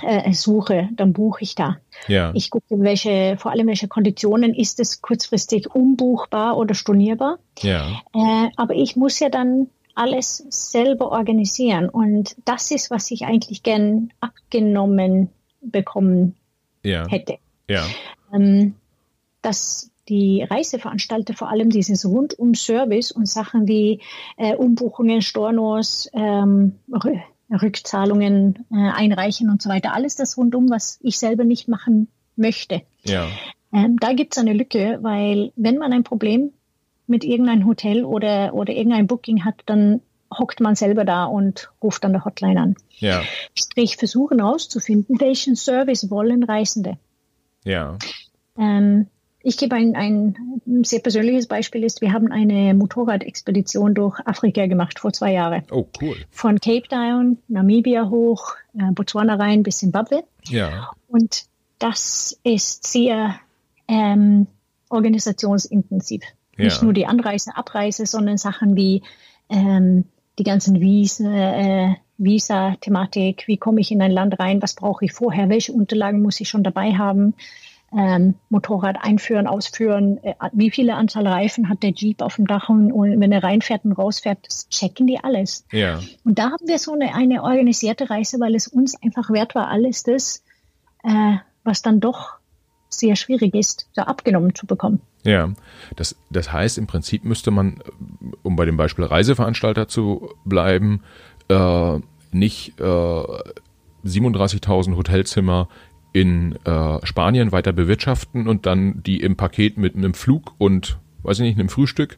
äh, suche, dann buche ich da. Ja. Ich gucke, welche, vor allem welche Konditionen ist es kurzfristig umbuchbar oder stornierbar. Ja. Äh, aber ich muss ja dann alles selber organisieren und das ist, was ich eigentlich gern abgenommen bekommen ja. hätte. Ja. Ähm, das die Reiseveranstalter vor allem dieses Rundum-Service und Sachen wie äh, Umbuchungen, Stornos, ähm, Rückzahlungen äh, einreichen und so weiter. Alles das rundum, was ich selber nicht machen möchte. Ja. Ähm, da gibt es eine Lücke, weil wenn man ein Problem mit irgendeinem Hotel oder, oder irgendein Booking hat, dann hockt man selber da und ruft dann der Hotline an. Ja. Sprich, versuchen herauszufinden, welchen Service wollen Reisende. Ja. Ähm, ich gebe ein, ein sehr persönliches Beispiel ist, wir haben eine Motorradexpedition durch Afrika gemacht vor zwei Jahren. Oh, cool. Von Cape Town, Namibia hoch, äh, Botswana rein bis Zimbabwe. Ja. Und das ist sehr ähm, organisationsintensiv. Ja. Nicht nur die Anreise, Abreise, sondern Sachen wie ähm, die ganzen Visa, äh, Visa-Thematik, wie komme ich in ein Land rein, was brauche ich vorher, welche Unterlagen muss ich schon dabei haben, ähm, Motorrad einführen, ausführen, äh, wie viele Anzahl Reifen hat der Jeep auf dem Dach und, und, wenn er reinfährt und rausfährt, das checken die alles. Ja. Und da haben wir so eine, eine organisierte Reise, weil es uns einfach wert war, alles das, äh, was dann doch sehr schwierig ist, da abgenommen zu bekommen. Ja, das, das heißt, im Prinzip müsste man, um bei dem Beispiel Reiseveranstalter zu bleiben, äh, nicht äh, 37.000 Hotelzimmer in äh, Spanien weiter bewirtschaften und dann die im Paket mit einem Flug und, weiß ich nicht, einem Frühstück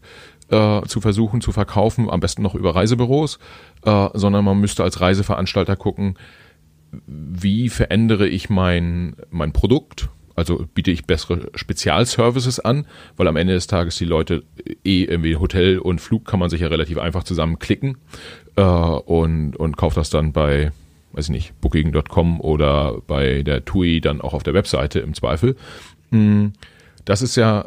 äh, zu versuchen zu verkaufen, am besten noch über Reisebüros, äh, sondern man müsste als Reiseveranstalter gucken, wie verändere ich mein, mein Produkt, also biete ich bessere Spezialservices an, weil am Ende des Tages die Leute eh irgendwie Hotel und Flug kann man sich ja relativ einfach zusammenklicken äh, und, und kauft das dann bei weiß ich nicht, Booking.com oder bei der TUI dann auch auf der Webseite im Zweifel. Hm, das ist ja,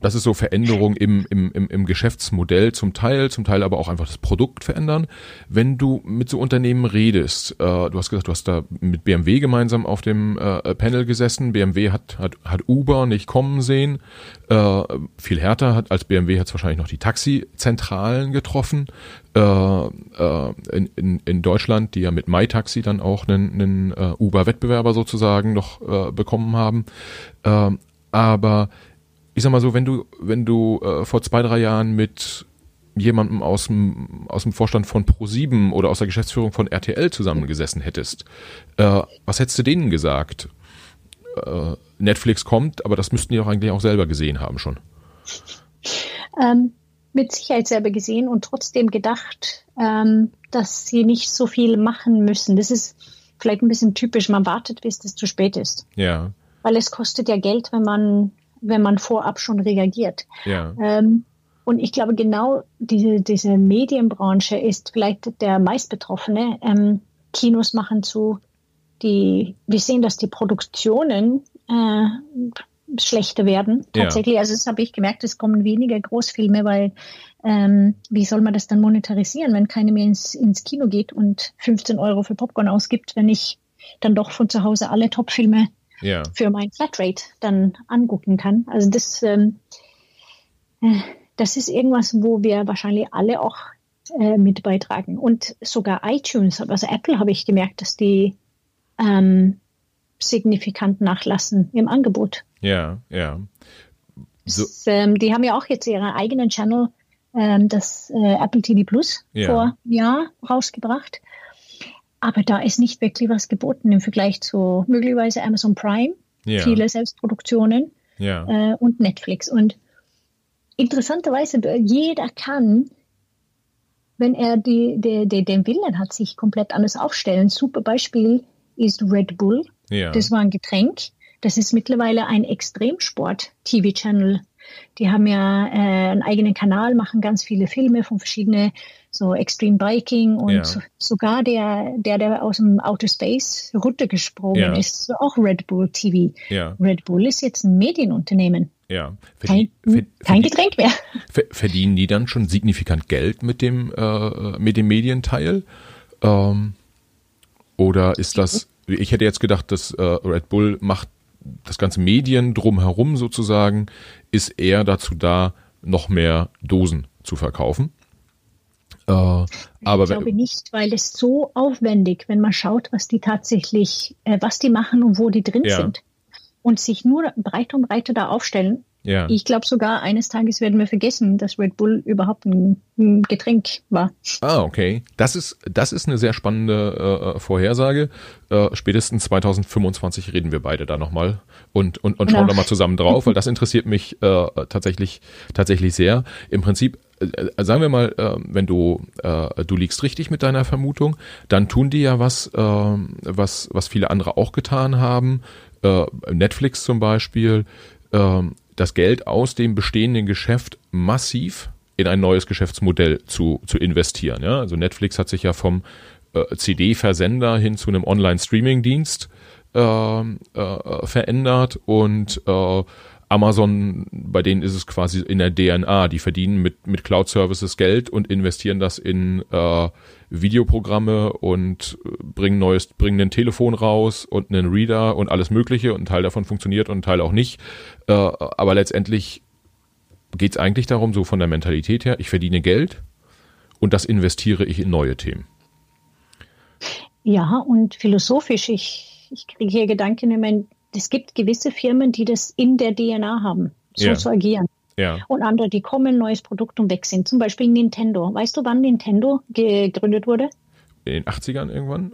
das ist so Veränderung im, im, im, im Geschäftsmodell zum Teil, zum Teil aber auch einfach das Produkt verändern. Wenn du mit so Unternehmen redest, äh, du hast gesagt, du hast da mit BMW gemeinsam auf dem äh, Panel gesessen. BMW hat, hat, hat Uber nicht kommen sehen. Äh, viel härter hat als BMW hat es wahrscheinlich noch die Taxizentralen getroffen äh, äh, in, in, in Deutschland, die ja mit MyTaxi dann auch einen, einen uh, Uber-Wettbewerber sozusagen noch bekommen haben. Uh, aber ich sag mal so, wenn du, wenn du äh, vor zwei, drei Jahren mit jemandem aus dem, aus dem Vorstand von Pro7 oder aus der Geschäftsführung von RTL zusammengesessen hättest, äh, was hättest du denen gesagt? Äh, Netflix kommt, aber das müssten die doch eigentlich auch selber gesehen haben schon. Ähm, mit Sicherheit selber gesehen und trotzdem gedacht, ähm, dass sie nicht so viel machen müssen. Das ist vielleicht ein bisschen typisch. Man wartet, bis es zu spät ist. Ja. Weil es kostet ja Geld, wenn man, wenn man vorab schon reagiert. Ja. Ähm, Und ich glaube, genau diese, diese Medienbranche ist vielleicht der meistbetroffene. Ähm, Kinos machen zu, die, wir sehen, dass die Produktionen äh, schlechter werden. Tatsächlich, ja. also das habe ich gemerkt, es kommen weniger Großfilme, weil ähm, wie soll man das dann monetarisieren, wenn keiner mehr ins, ins Kino geht und 15 Euro für Popcorn ausgibt, wenn ich dann doch von zu Hause alle Topfilme ja. für mein Flatrate dann angucken kann. Also das, ähm, äh, das ist irgendwas, wo wir wahrscheinlich alle auch äh, mit beitragen. Und sogar iTunes, also Apple habe ich gemerkt, dass die ähm, signifikant nachlassen im Angebot. Ja, ja. So. Das, ähm, die haben ja auch jetzt ihren eigenen Channel, ähm, das äh, Apple TV Plus, vor Jahr rausgebracht. Aber da ist nicht wirklich was geboten im Vergleich zu möglicherweise Amazon Prime, ja. viele Selbstproduktionen ja. äh, und Netflix. Und interessanterweise, jeder kann, wenn er die, die, die, den Willen hat, sich komplett anders aufstellen. Super Beispiel ist Red Bull. Ja. Das war ein Getränk. Das ist mittlerweile ein Extremsport-TV-Channel. Die haben ja äh, einen eigenen Kanal, machen ganz viele Filme von verschiedenen so Extreme Biking und ja. so, sogar der, der, der aus dem Outer Space runtergesprungen ja. ist, auch Red Bull TV. Ja. Red Bull ist jetzt ein Medienunternehmen. Ja. Verdien, kein, kein Getränk mehr. Verdienen die dann schon signifikant Geld mit dem, äh, mit dem Medienteil? Ähm, oder ist das, ich hätte jetzt gedacht, dass äh, Red Bull macht das ganze Medien drumherum sozusagen, ist eher dazu da, noch mehr Dosen zu verkaufen. Äh, aber ich glaube nicht, weil es so aufwendig, wenn man schaut, was die tatsächlich, äh, was die machen und wo die drin ja. sind und sich nur breiter und breiter da aufstellen. Ja. Ich glaube sogar, eines Tages werden wir vergessen, dass Red Bull überhaupt ein, ein Getränk war. Ah, okay. Das ist, das ist eine sehr spannende äh, Vorhersage. Äh, spätestens 2025 reden wir beide da nochmal und, und, und schauen ja. da mal zusammen drauf, weil das interessiert mich äh, tatsächlich, tatsächlich sehr. Im Prinzip, äh, sagen wir mal, äh, wenn du, äh, du liegst richtig mit deiner Vermutung, dann tun die ja was, äh, was, was viele andere auch getan haben äh, Netflix zum Beispiel, äh, das Geld aus dem bestehenden Geschäft massiv in ein neues Geschäftsmodell zu, zu investieren. Ja? Also Netflix hat sich ja vom äh, CD-Versender hin zu einem Online-Streaming-Dienst äh, äh, verändert und äh, Amazon, bei denen ist es quasi in der DNA. Die verdienen mit, mit Cloud Services Geld und investieren das in äh, Videoprogramme und äh, bringen neues, bringen ein Telefon raus und einen Reader und alles Mögliche und ein Teil davon funktioniert und ein Teil auch nicht. Äh, aber letztendlich geht es eigentlich darum, so von der Mentalität her, ich verdiene Geld und das investiere ich in neue Themen. Ja, und philosophisch, ich, ich kriege hier Gedanken, ich meine, es gibt gewisse Firmen, die das in der DNA haben, so ja. zu agieren. Ja. Und andere, die kommen, neues Produkt und weg sind. Zum Beispiel Nintendo. Weißt du, wann Nintendo gegründet wurde? In den 80ern irgendwann?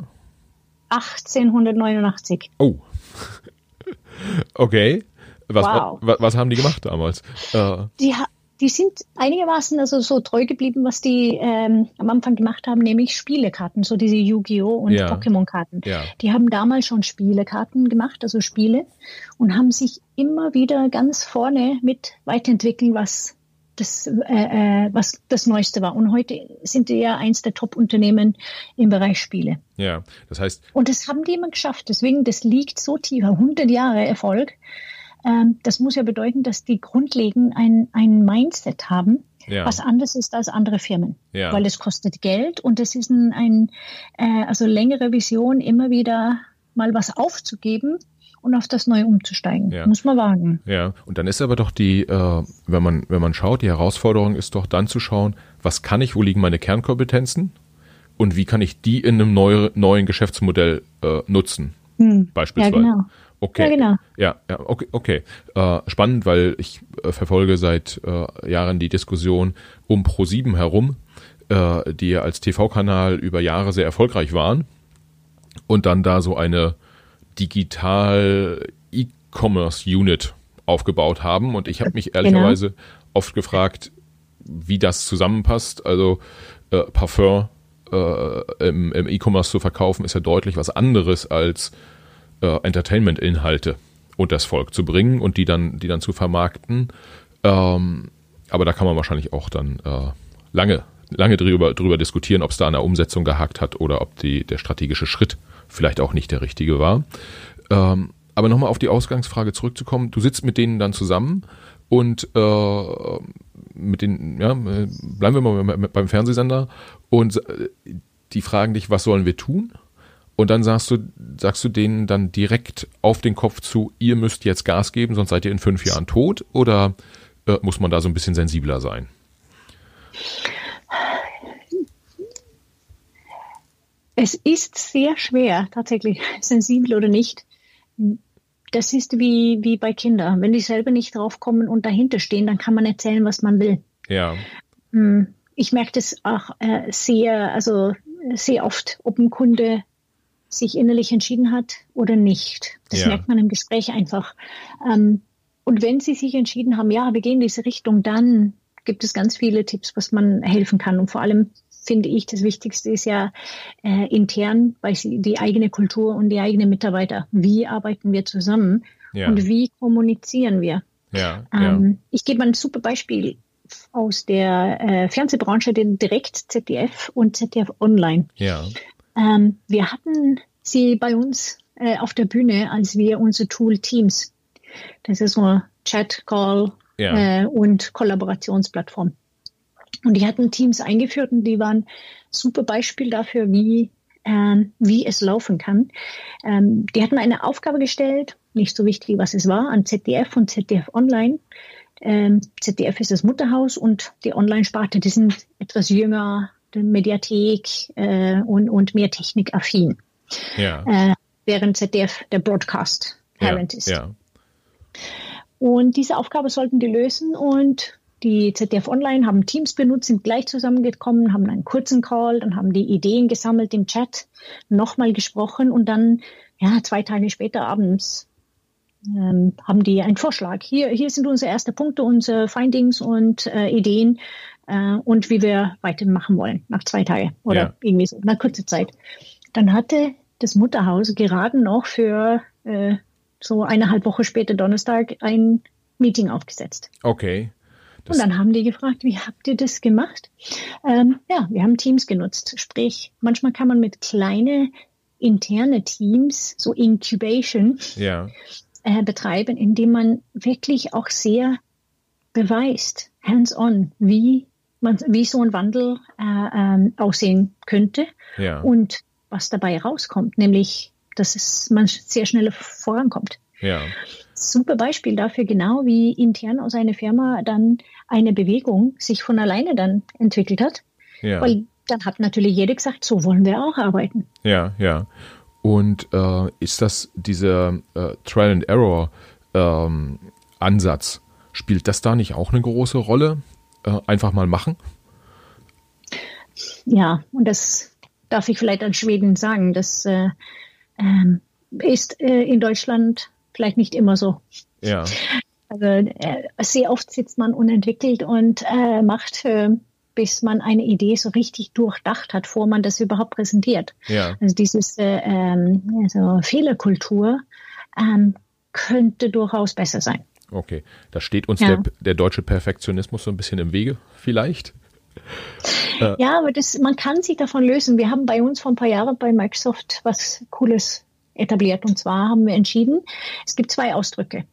1889. Oh. okay. Was, wow. was, was, haben die gemacht damals? Äh. Die, die sind einigermaßen also so treu geblieben, was die ähm, am Anfang gemacht haben, nämlich Spielekarten, so diese Yu-Gi-Oh! und ja. Pokémon-Karten. Ja. Die haben damals schon Spielekarten gemacht, also Spiele, und haben sich immer wieder ganz vorne mit weiterentwickeln, was das, äh, äh, was das Neueste war. Und heute sind die ja eins der Top-Unternehmen im Bereich Spiele. Ja, das heißt. Und das haben die immer geschafft. Deswegen, das liegt so tief, 100 Jahre Erfolg. Ähm, das muss ja bedeuten, dass die grundlegend ein, ein Mindset haben, ja. was anders ist als andere Firmen. Ja. Weil es kostet Geld und es ist ein, ein äh, also längere Vision, immer wieder mal was aufzugeben und auf das Neue umzusteigen. Ja. Muss man wagen. Ja, und dann ist aber doch die, äh, wenn man, wenn man schaut, die Herausforderung ist doch dann zu schauen, was kann ich, wo liegen meine Kernkompetenzen und wie kann ich die in einem neu, neuen Geschäftsmodell äh, nutzen. Hm. Beispielsweise. Ja, genau. Okay. Ja, genau. Ja, ja okay, okay. Äh, spannend, weil ich äh, verfolge seit äh, Jahren die Diskussion um Pro7 herum, äh, die ja als TV-Kanal über Jahre sehr erfolgreich waren und dann da so eine digital E-Commerce Unit aufgebaut haben. Und ich habe mich genau. ehrlicherweise genau. oft gefragt, wie das zusammenpasst. Also äh, Parfum äh, im, im E-Commerce zu verkaufen, ist ja deutlich was anderes als äh, Entertainment-Inhalte und das Volk zu bringen und die dann, die dann zu vermarkten. Ähm, aber da kann man wahrscheinlich auch dann äh, lange, lange drüber, drüber diskutieren, ob es da an der Umsetzung gehakt hat oder ob die, der strategische Schritt vielleicht auch nicht der richtige war. Ähm, aber nochmal auf die Ausgangsfrage zurückzukommen, du sitzt mit denen dann zusammen und äh, mit den, ja, bleiben wir mal beim Fernsehsender und äh, die fragen dich, was sollen wir tun? Und dann sagst du, sagst du denen dann direkt auf den Kopf zu, ihr müsst jetzt Gas geben, sonst seid ihr in fünf Jahren tot? Oder äh, muss man da so ein bisschen sensibler sein? Es ist sehr schwer, tatsächlich sensibel oder nicht. Das ist wie, wie bei Kindern. Wenn die selber nicht draufkommen und dahinter stehen, dann kann man erzählen, was man will. Ja. Hm, ich merke das auch äh, sehr, also sehr oft, ob ein Kunde sich innerlich entschieden hat oder nicht. Das ja. merkt man im Gespräch einfach. Ähm, und wenn sie sich entschieden haben, ja, wir gehen in diese Richtung, dann gibt es ganz viele Tipps, was man helfen kann. Und vor allem finde ich, das Wichtigste ist ja äh, intern, weil sie die eigene Kultur und die eigenen Mitarbeiter. Wie arbeiten wir zusammen ja. und wie kommunizieren wir? Ja, ähm, ja. Ich gebe mal ein super Beispiel aus der äh, Fernsehbranche, den Direkt ZDF und ZDF Online. Ja. Ähm, wir hatten sie bei uns äh, auf der Bühne, als wir unser Tool Teams, das ist so ein Chat, Call ja. äh, und Kollaborationsplattform. Und die hatten Teams eingeführt und die waren super Beispiel dafür, wie, ähm, wie es laufen kann. Ähm, die hatten eine Aufgabe gestellt, nicht so wichtig, was es war, an ZDF und ZDF Online. Ähm, ZDF ist das Mutterhaus und die Online-Sparte, die sind etwas jünger, Mediathek äh, und, und mehr technikaffin. Ja. Äh, während ZDF der Broadcast Parent ja, ist. Ja. Und diese Aufgabe sollten die lösen und die ZDF Online haben Teams benutzt, sind gleich zusammengekommen, haben einen kurzen Call, dann haben die Ideen gesammelt im Chat, nochmal gesprochen und dann, ja, zwei Tage später abends ähm, haben die einen Vorschlag. Hier, hier sind unsere ersten Punkte, unsere Findings und äh, Ideen äh, und wie wir weitermachen wollen nach zwei Tagen oder ja. irgendwie so, nach kurzer Zeit. Dann hatte das Mutterhaus gerade noch für äh, so eineinhalb Woche später Donnerstag ein Meeting aufgesetzt. Okay. Das und dann haben die gefragt, wie habt ihr das gemacht? Ähm, ja, wir haben Teams genutzt. Sprich, manchmal kann man mit kleine interne Teams, so Incubation, ja. äh, betreiben, indem man wirklich auch sehr beweist, hands-on, wie man, wie so ein Wandel äh, ähm, aussehen könnte ja. und was dabei rauskommt, nämlich, dass es man sehr schnell vorankommt. Ja. Super Beispiel dafür, genau wie intern aus einer Firma dann eine Bewegung sich von alleine dann entwickelt hat. Ja. Weil dann hat natürlich jeder gesagt, so wollen wir auch arbeiten. Ja, ja. Und äh, ist das dieser äh, Trial and Error ähm, Ansatz, spielt das da nicht auch eine große Rolle? Äh, einfach mal machen? Ja, und das darf ich vielleicht an Schweden sagen. Das äh, ähm, ist äh, in Deutschland vielleicht nicht immer so. Ja. Also äh, sehr oft sitzt man unentwickelt und macht, bis man eine Idee so richtig durchdacht hat, vor man das überhaupt präsentiert. Ja. Also dieses äh, ähm, also Fehlerkultur ähm, könnte durchaus besser sein. Okay, da steht uns ja. der, der deutsche Perfektionismus so ein bisschen im Wege, vielleicht. Ja, aber das, man kann sich davon lösen. Wir haben bei uns vor ein paar Jahren bei Microsoft was Cooles etabliert. Und zwar haben wir entschieden, es gibt zwei Ausdrücke.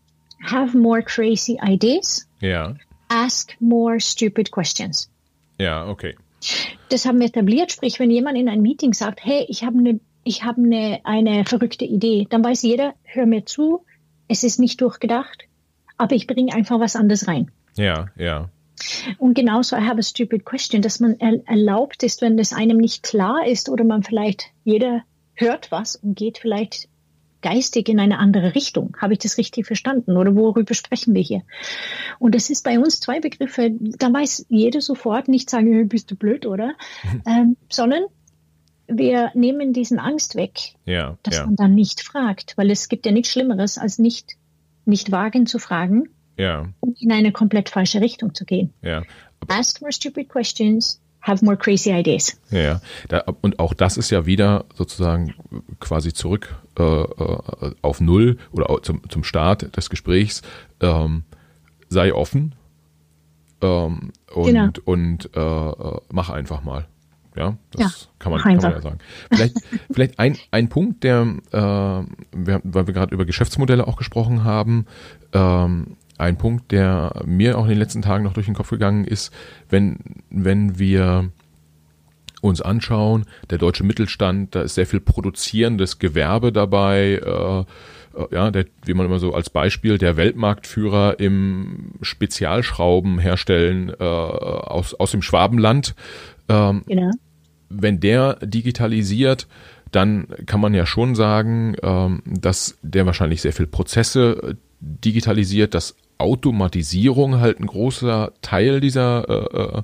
Have more crazy ideas. Ja. Ask more stupid questions. Ja, okay. Das haben wir etabliert. Sprich, wenn jemand in einem Meeting sagt, hey, ich habe eine, ich habe eine, eine verrückte Idee, dann weiß jeder, hör mir zu, es ist nicht durchgedacht, aber ich bringe einfach was anderes rein. Ja, ja. Und genauso, I have a stupid question, dass man erlaubt ist, wenn das einem nicht klar ist oder man vielleicht, jeder hört was und geht vielleicht geistig in eine andere Richtung. Habe ich das richtig verstanden? Oder worüber sprechen wir hier? Und das ist bei uns zwei Begriffe, da weiß jeder sofort nicht sagen, bist du blöd, oder? ähm, sondern wir nehmen diesen Angst weg, ja, dass ja. man dann nicht fragt, weil es gibt ja nichts Schlimmeres, als nicht, nicht wagen zu fragen ja. und in eine komplett falsche Richtung zu gehen. Ja. Ask more stupid questions, have more crazy ideas. Ja, da, und auch das ist ja wieder sozusagen quasi zurück äh, äh, auf Null oder zum, zum Start des Gesprächs. Ähm, sei offen, ähm, und, genau. und äh, äh, mach einfach mal. Ja, das ja, kann, man, kann man ja sagen. Vielleicht, vielleicht ein, ein Punkt, der, äh, wir, weil wir gerade über Geschäftsmodelle auch gesprochen haben, ähm, ein Punkt, der mir auch in den letzten Tagen noch durch den Kopf gegangen ist, wenn, wenn wir uns anschauen, der deutsche Mittelstand, da ist sehr viel produzierendes Gewerbe dabei, äh, äh, ja, der, wie man immer so als Beispiel, der Weltmarktführer im Spezialschrauben herstellen äh, aus, aus dem Schwabenland. Ähm, genau. Wenn der digitalisiert, dann kann man ja schon sagen, ähm, dass der wahrscheinlich sehr viel Prozesse äh, digitalisiert, dass Automatisierung halt ein großer Teil dieser äh,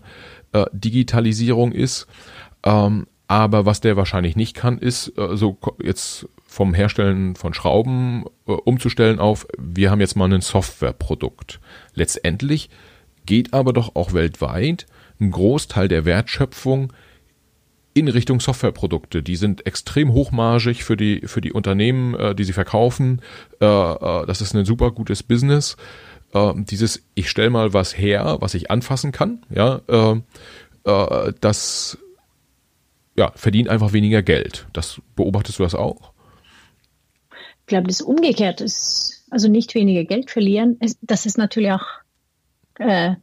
äh, Digitalisierung ist. Ähm, aber was der wahrscheinlich nicht kann, ist so jetzt vom Herstellen von Schrauben umzustellen auf, wir haben jetzt mal ein Softwareprodukt. Letztendlich geht aber doch auch weltweit ein Großteil der Wertschöpfung in Richtung Softwareprodukte. Die sind extrem hochmargig für die, für die Unternehmen, äh, die sie verkaufen. Äh, äh, das ist ein super gutes Business. Äh, dieses, ich stelle mal was her, was ich anfassen kann, ja, äh, äh, das ja, verdient einfach weniger Geld. Das beobachtest du das auch? Ich glaube, das umgekehrt ist, also nicht weniger Geld verlieren. Das ist natürlich auch äh,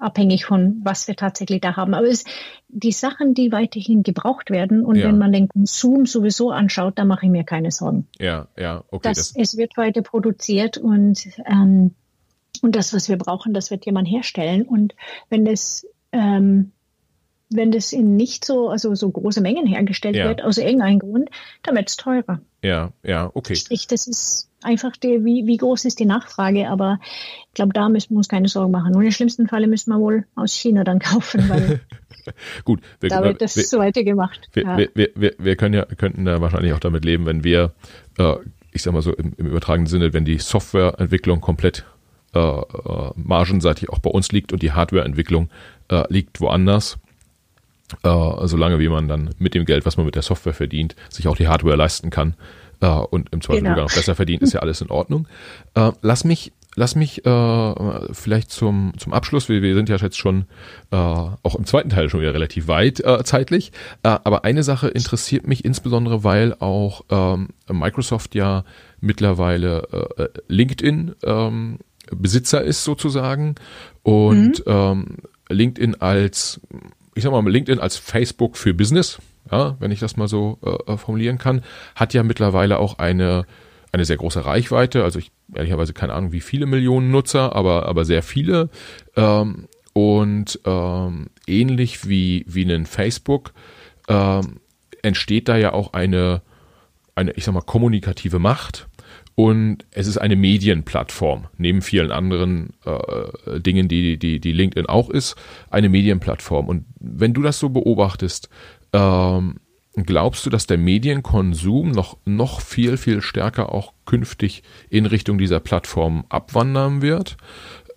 abhängig von, was wir tatsächlich da haben. Aber es, die Sachen, die weiterhin gebraucht werden und ja. wenn man den Konsum sowieso anschaut, da mache ich mir keine Sorgen. Ja, ja, okay. Das, das es wird weiter produziert und, ähm, und das, was wir brauchen, das wird jemand herstellen. Und wenn das ähm, wenn das in nicht so, also so große Mengen hergestellt ja. wird, aus irgendeinem Grund, dann wird es teurer. Ja, ja, okay. Sprich, das ist einfach der, wie, wie groß ist die Nachfrage, aber ich glaube, da müssen wir uns keine Sorgen machen. Nur im schlimmsten Falle müssen wir wohl aus China dann kaufen, weil Gut, wir, da wird das wir, so weitergemacht. Wir, ja. wir, wir, wir, können ja, könnten da wahrscheinlich auch damit leben, wenn wir, äh, ich sag mal so im, im übertragenen Sinne, wenn die Softwareentwicklung komplett äh, äh, margenseitig auch bei uns liegt und die Hardwareentwicklung äh, liegt woanders, äh, solange wie man dann mit dem Geld, was man mit der Software verdient, sich auch die Hardware leisten kann äh, und im Zweifel genau. sogar noch besser verdient, ist ja alles in Ordnung. Äh, lass mich lass mich äh, vielleicht zum, zum Abschluss, wir, wir sind ja jetzt schon äh, auch im zweiten Teil schon wieder relativ weit äh, zeitlich, äh, aber eine Sache interessiert mich insbesondere, weil auch ähm, Microsoft ja mittlerweile äh, LinkedIn ähm, Besitzer ist sozusagen und mhm. ähm, LinkedIn als ich sag mal, LinkedIn als Facebook für Business, ja, wenn ich das mal so äh, formulieren kann, hat ja mittlerweile auch eine, eine sehr große Reichweite. Also ich ehrlicherweise keine Ahnung, wie viele Millionen Nutzer, aber, aber sehr viele. Ähm, und ähm, ähnlich wie, wie ein Facebook ähm, entsteht da ja auch eine, eine, ich sag mal, kommunikative Macht. Und es ist eine Medienplattform, neben vielen anderen äh, Dingen, die, die, die LinkedIn auch ist, eine Medienplattform. Und wenn du das so beobachtest, ähm, glaubst du, dass der Medienkonsum noch, noch viel, viel stärker auch künftig in Richtung dieser Plattform abwandern wird?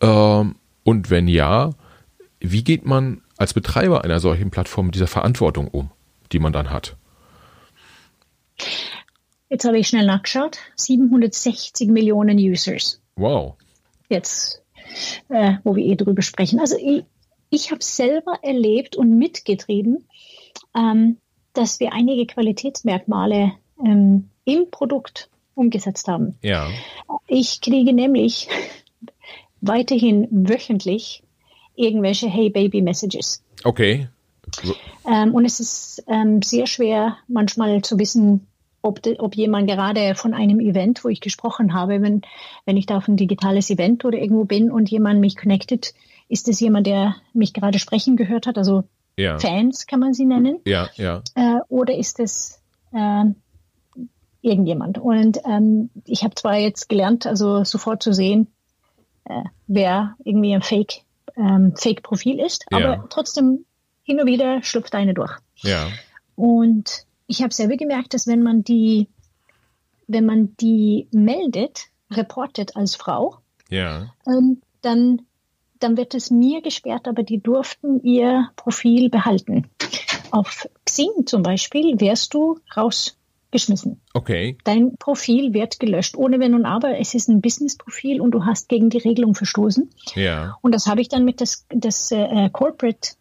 Ähm, und wenn ja, wie geht man als Betreiber einer solchen Plattform mit dieser Verantwortung um, die man dann hat? Jetzt habe ich schnell nachgeschaut. 760 Millionen Users. Wow. Jetzt, äh, wo wir eh drüber sprechen. Also ich, ich habe selber erlebt und mitgetrieben, ähm, dass wir einige Qualitätsmerkmale ähm, im Produkt umgesetzt haben. Ja. Ich kriege nämlich weiterhin wöchentlich irgendwelche Hey Baby Messages. Okay. Ähm, und es ist ähm, sehr schwer manchmal zu wissen, ob, ob jemand gerade von einem Event, wo ich gesprochen habe, wenn, wenn ich da auf ein digitales Event oder irgendwo bin und jemand mich connectet, ist es jemand, der mich gerade sprechen gehört hat, also ja. Fans kann man sie nennen. Ja, ja. Äh, oder ist es äh, irgendjemand? Und ähm, ich habe zwar jetzt gelernt, also sofort zu sehen, äh, wer irgendwie ein Fake, ähm, Fake-Profil ist, ja. aber trotzdem hin und wieder schlüpft eine durch. Ja. Und ich habe selber gemerkt, dass wenn man die, wenn man die meldet, reportet als Frau, ja. ähm, dann, dann wird es mir gesperrt, aber die durften ihr Profil behalten. Auf Xing zum Beispiel wärst du raus geschmissen. Okay. Dein Profil wird gelöscht, ohne Wenn und Aber. Es ist ein Business-Profil und du hast gegen die Regelung verstoßen. Ja. Und das habe ich dann mit das, das äh, Corporate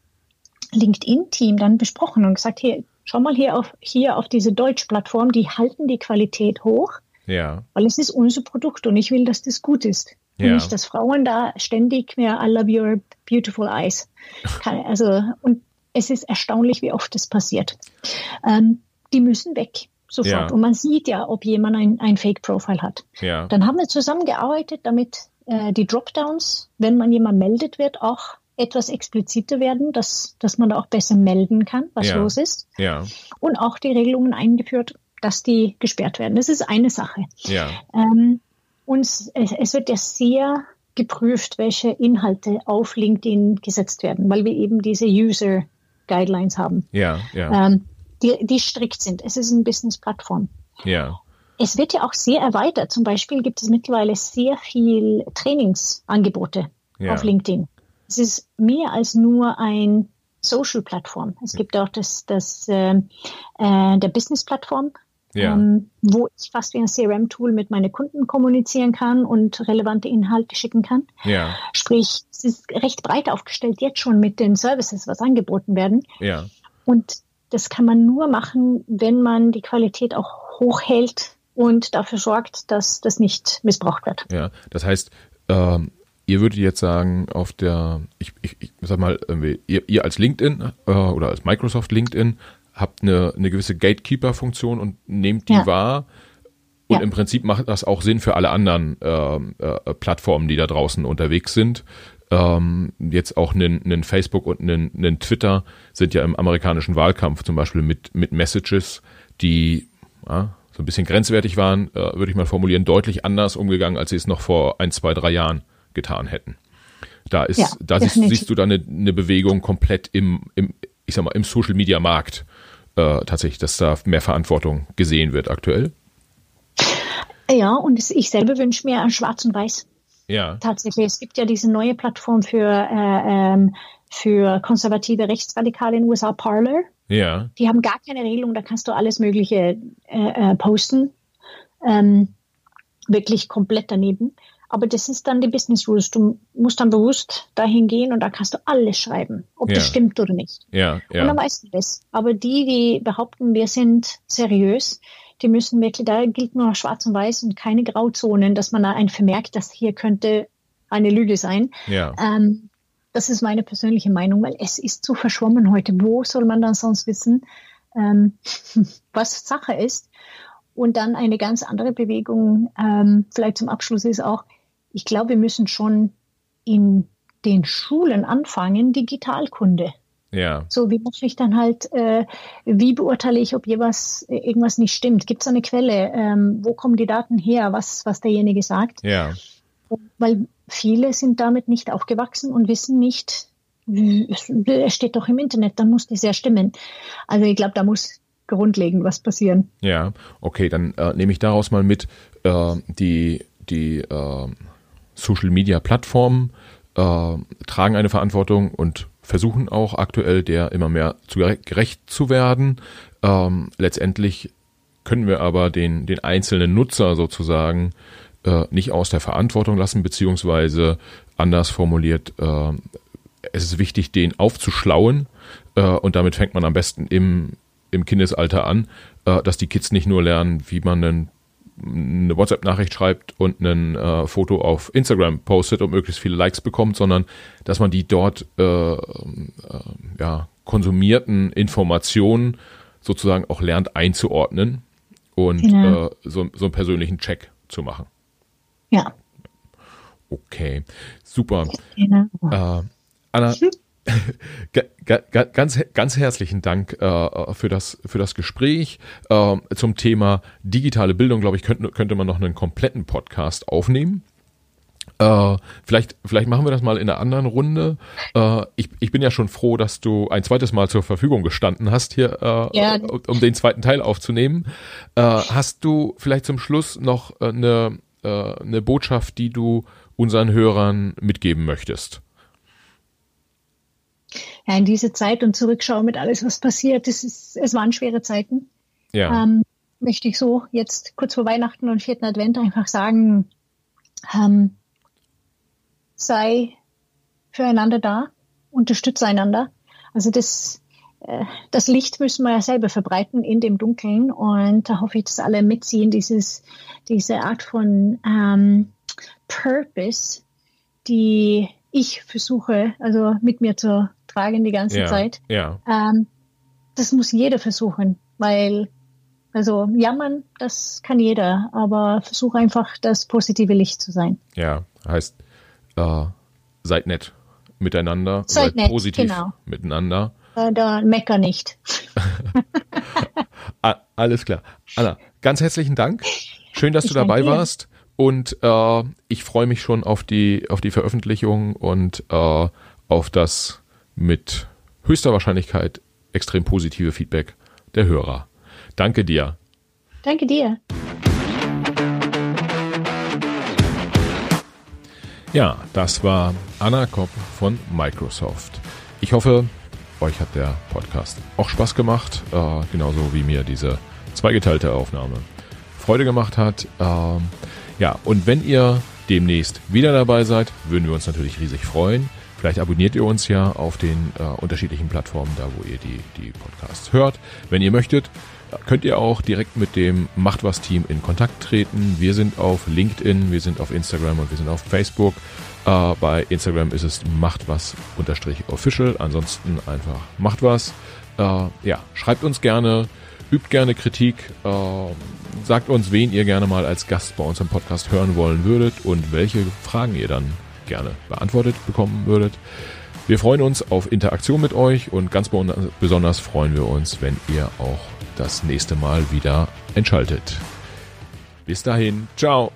LinkedIn-Team dann besprochen und gesagt, hier, schau mal hier auf, hier auf diese Deutsch-Plattform, die halten die Qualität hoch, Ja. weil es ist unser Produkt und ich will, dass das gut ist. Ja. nicht, dass Frauen da ständig mehr I love your beautiful eyes. Kann, also, und es ist erstaunlich, wie oft das passiert. Ähm, die müssen weg. Sofort. Ja. Und man sieht ja, ob jemand ein, ein Fake-Profile hat. Ja. Dann haben wir zusammengearbeitet, damit äh, die Dropdowns, wenn man jemand meldet wird, auch etwas expliziter werden, dass, dass man da auch besser melden kann, was Ja. los ist. Ja. Und auch die Regelungen eingeführt, dass die gesperrt werden. Das ist eine Sache. Ja. Ähm, und es, wird ja sehr geprüft, welche Inhalte auf LinkedIn gesetzt werden, weil wir eben diese User Guidelines haben, Ja. Ja. ähm, die, die strikt sind. Es ist eine Business-Plattform. Ja. Es wird ja auch sehr erweitert. Zum Beispiel gibt es mittlerweile sehr viel Trainingsangebote Ja. auf LinkedIn. Es ist mehr als nur ein Social-Plattform. Es gibt auch das, das äh, äh, der Business-Plattform, Ja. ähm, wo ich fast wie ein CRM-Tool mit meinen Kunden kommunizieren kann und relevante Inhalte schicken kann. Ja. Sprich, es ist recht breit aufgestellt jetzt schon mit den Services, was angeboten werden. Ja. Und das kann man nur machen, wenn man die Qualität auch hochhält und dafür sorgt, dass das nicht missbraucht wird. Ja. Das heißt, ähm, ihr würdet jetzt sagen, auf der, ich, ich, ich sag mal, irgendwie, ihr, ihr als LinkedIn äh, oder als Microsoft LinkedIn habt eine, eine gewisse Gatekeeper-Funktion und nehmt die Ja. wahr. Und Ja. im Prinzip macht das auch Sinn für alle anderen ähm, äh, Plattformen, die da draußen unterwegs sind. Ähm, jetzt auch einen, Facebook und einen, Twitter sind ja im amerikanischen Wahlkampf zum Beispiel mit, mit Messages, die ja, so ein bisschen grenzwertig waren, äh, würde ich mal formulieren, deutlich anders umgegangen, als sie es noch vor ein, zwei, drei Jahren getan hätten. Da ist, Ja, da siehst, siehst du da eine, eine Bewegung komplett im, im, ich sag mal, im Social Media Markt äh, tatsächlich, dass da mehr Verantwortung gesehen wird aktuell. Ja, und ich selber wünsche mir ein Schwarz und Weiß. Ja, Tatsächlich. Es gibt ja diese neue Plattform für, äh, ähm, für konservative Rechtsradikale in den USA, Parler. ja, Die haben gar keine Regelung, da kannst du alles Mögliche äh, äh, posten. Ähm, wirklich komplett daneben. Aber das ist dann die Business Rules. Du musst dann bewusst dahin gehen und da kannst du alles schreiben, ob Ja. das stimmt oder nicht. ja, Und dann ja, weißt du das. Aber die, die behaupten, wir sind seriös, die müssen wirklich, da gilt nur noch schwarz und weiß und keine Grauzonen, dass man da ein vermerkt, dass hier könnte eine Lüge sein. ja, Ähm, das ist meine persönliche Meinung, weil es ist zu verschwommen heute. Wo soll man dann sonst wissen, ähm, was Sache ist? Und dann eine ganz andere Bewegung, ähm, vielleicht zum Abschluss ist auch, ich glaube, wir müssen schon in den Schulen anfangen, Digitalkunde. ja, So, wie mache ich dann halt, äh, wie beurteile ich, ob jeweils äh, irgendwas nicht stimmt? Gibt es eine Quelle? Ähm, wo kommen die Daten her, was, was derjenige sagt? ja, Weil viele sind damit nicht aufgewachsen und wissen nicht, es steht doch im Internet, dann muss das ja stimmen. Also ich glaube, da muss grundlegend was passieren. ja. Okay, dann äh, nehme ich daraus mal mit, äh, die, die äh, Social Media Plattformen äh, tragen eine Verantwortung und versuchen auch aktuell der immer mehr zu gere- gerecht zu werden. Ähm, letztendlich können wir aber den, den einzelnen Nutzer sozusagen äh, nicht aus der Verantwortung lassen, beziehungsweise anders formuliert, äh, es ist wichtig, den aufzuschlauen äh, und damit fängt man am besten im, im Kindesalter an, äh, dass die Kids nicht nur lernen, wie man einen, eine WhatsApp-Nachricht schreibt und ein äh, Foto auf Instagram postet und möglichst viele Likes bekommt, sondern dass man die dort äh, äh, ja, konsumierten Informationen sozusagen auch lernt einzuordnen und Genau. äh, so, so einen persönlichen Check zu machen. Ja, Okay, super. genau. Äh, Anna, ga- ganz, ganz herzlichen Dank äh, für, das, für das Gespräch. Äh, zum Thema digitale Bildung, glaube ich, könnte, könnte man noch einen kompletten Podcast aufnehmen. Äh, vielleicht, vielleicht machen wir das mal in einer anderen Runde. Äh, ich, ich bin ja schon froh, dass du ein zweites Mal zur Verfügung gestanden hast, hier, äh, Ja. um, den zweiten Teil aufzunehmen. Äh, hast du vielleicht zum Schluss noch äh, eine, äh, eine Botschaft, die du unseren Hörern mitgeben möchtest? Ja, in diese Zeit und zurückschauen mit alles, was passiert, das ist, es waren schwere Zeiten. Ja, Ähm, möchte ich so jetzt kurz vor Weihnachten und vierten Advent einfach sagen, ähm, sei füreinander da, unterstütze einander. Also das, äh, das Licht müssen wir ja selber verbreiten in dem Dunkeln und da hoffe ich, dass alle mitziehen, dieses, diese Art von ähm, Purpose, die ich versuche, also mit mir zu tragen die ganze ja, Zeit. Ja. Ähm, das muss jeder versuchen, weil also jammern, das kann jeder, aber versuch einfach das positive Licht zu sein. Ja, heißt äh, seid nett miteinander, seid, seid nett, positiv genau. miteinander. Äh, da mecker nicht. Alles klar. Anna, ganz herzlichen Dank. Schön, dass ich du dabei warst. Und äh, ich freue mich schon auf die, auf die Veröffentlichung und äh, auf das mit höchster Wahrscheinlichkeit extrem positive Feedback der Hörer. Danke dir. Danke dir. Ja, das war Anna Kopp von Microsoft. Ich hoffe, euch hat der Podcast auch Spaß gemacht, äh, genauso wie mir diese zweigeteilte Aufnahme Freude gemacht hat. Ähm, ja, und wenn ihr demnächst wieder dabei seid, würden wir uns natürlich riesig freuen. Vielleicht abonniert ihr uns ja auf den äh, unterschiedlichen Plattformen, da wo ihr die, die Podcasts hört. Wenn ihr möchtet, könnt ihr auch direkt mit dem Macht was Team in Kontakt treten. Wir sind auf LinkedIn, wir sind auf Instagram und wir sind auf Facebook. Äh, bei Instagram ist es macht was official. Ansonsten einfach macht was. Äh, ja, schreibt uns gerne, übt gerne Kritik, äh, sagt uns, wen ihr gerne mal als Gast bei uns im Podcast hören wollen würdet und welche Fragen ihr dann gerne beantwortet bekommen würdet. Wir freuen uns auf Interaktion mit euch und ganz besonders freuen wir uns, wenn ihr auch das nächste Mal wieder einschaltet. Bis dahin, ciao.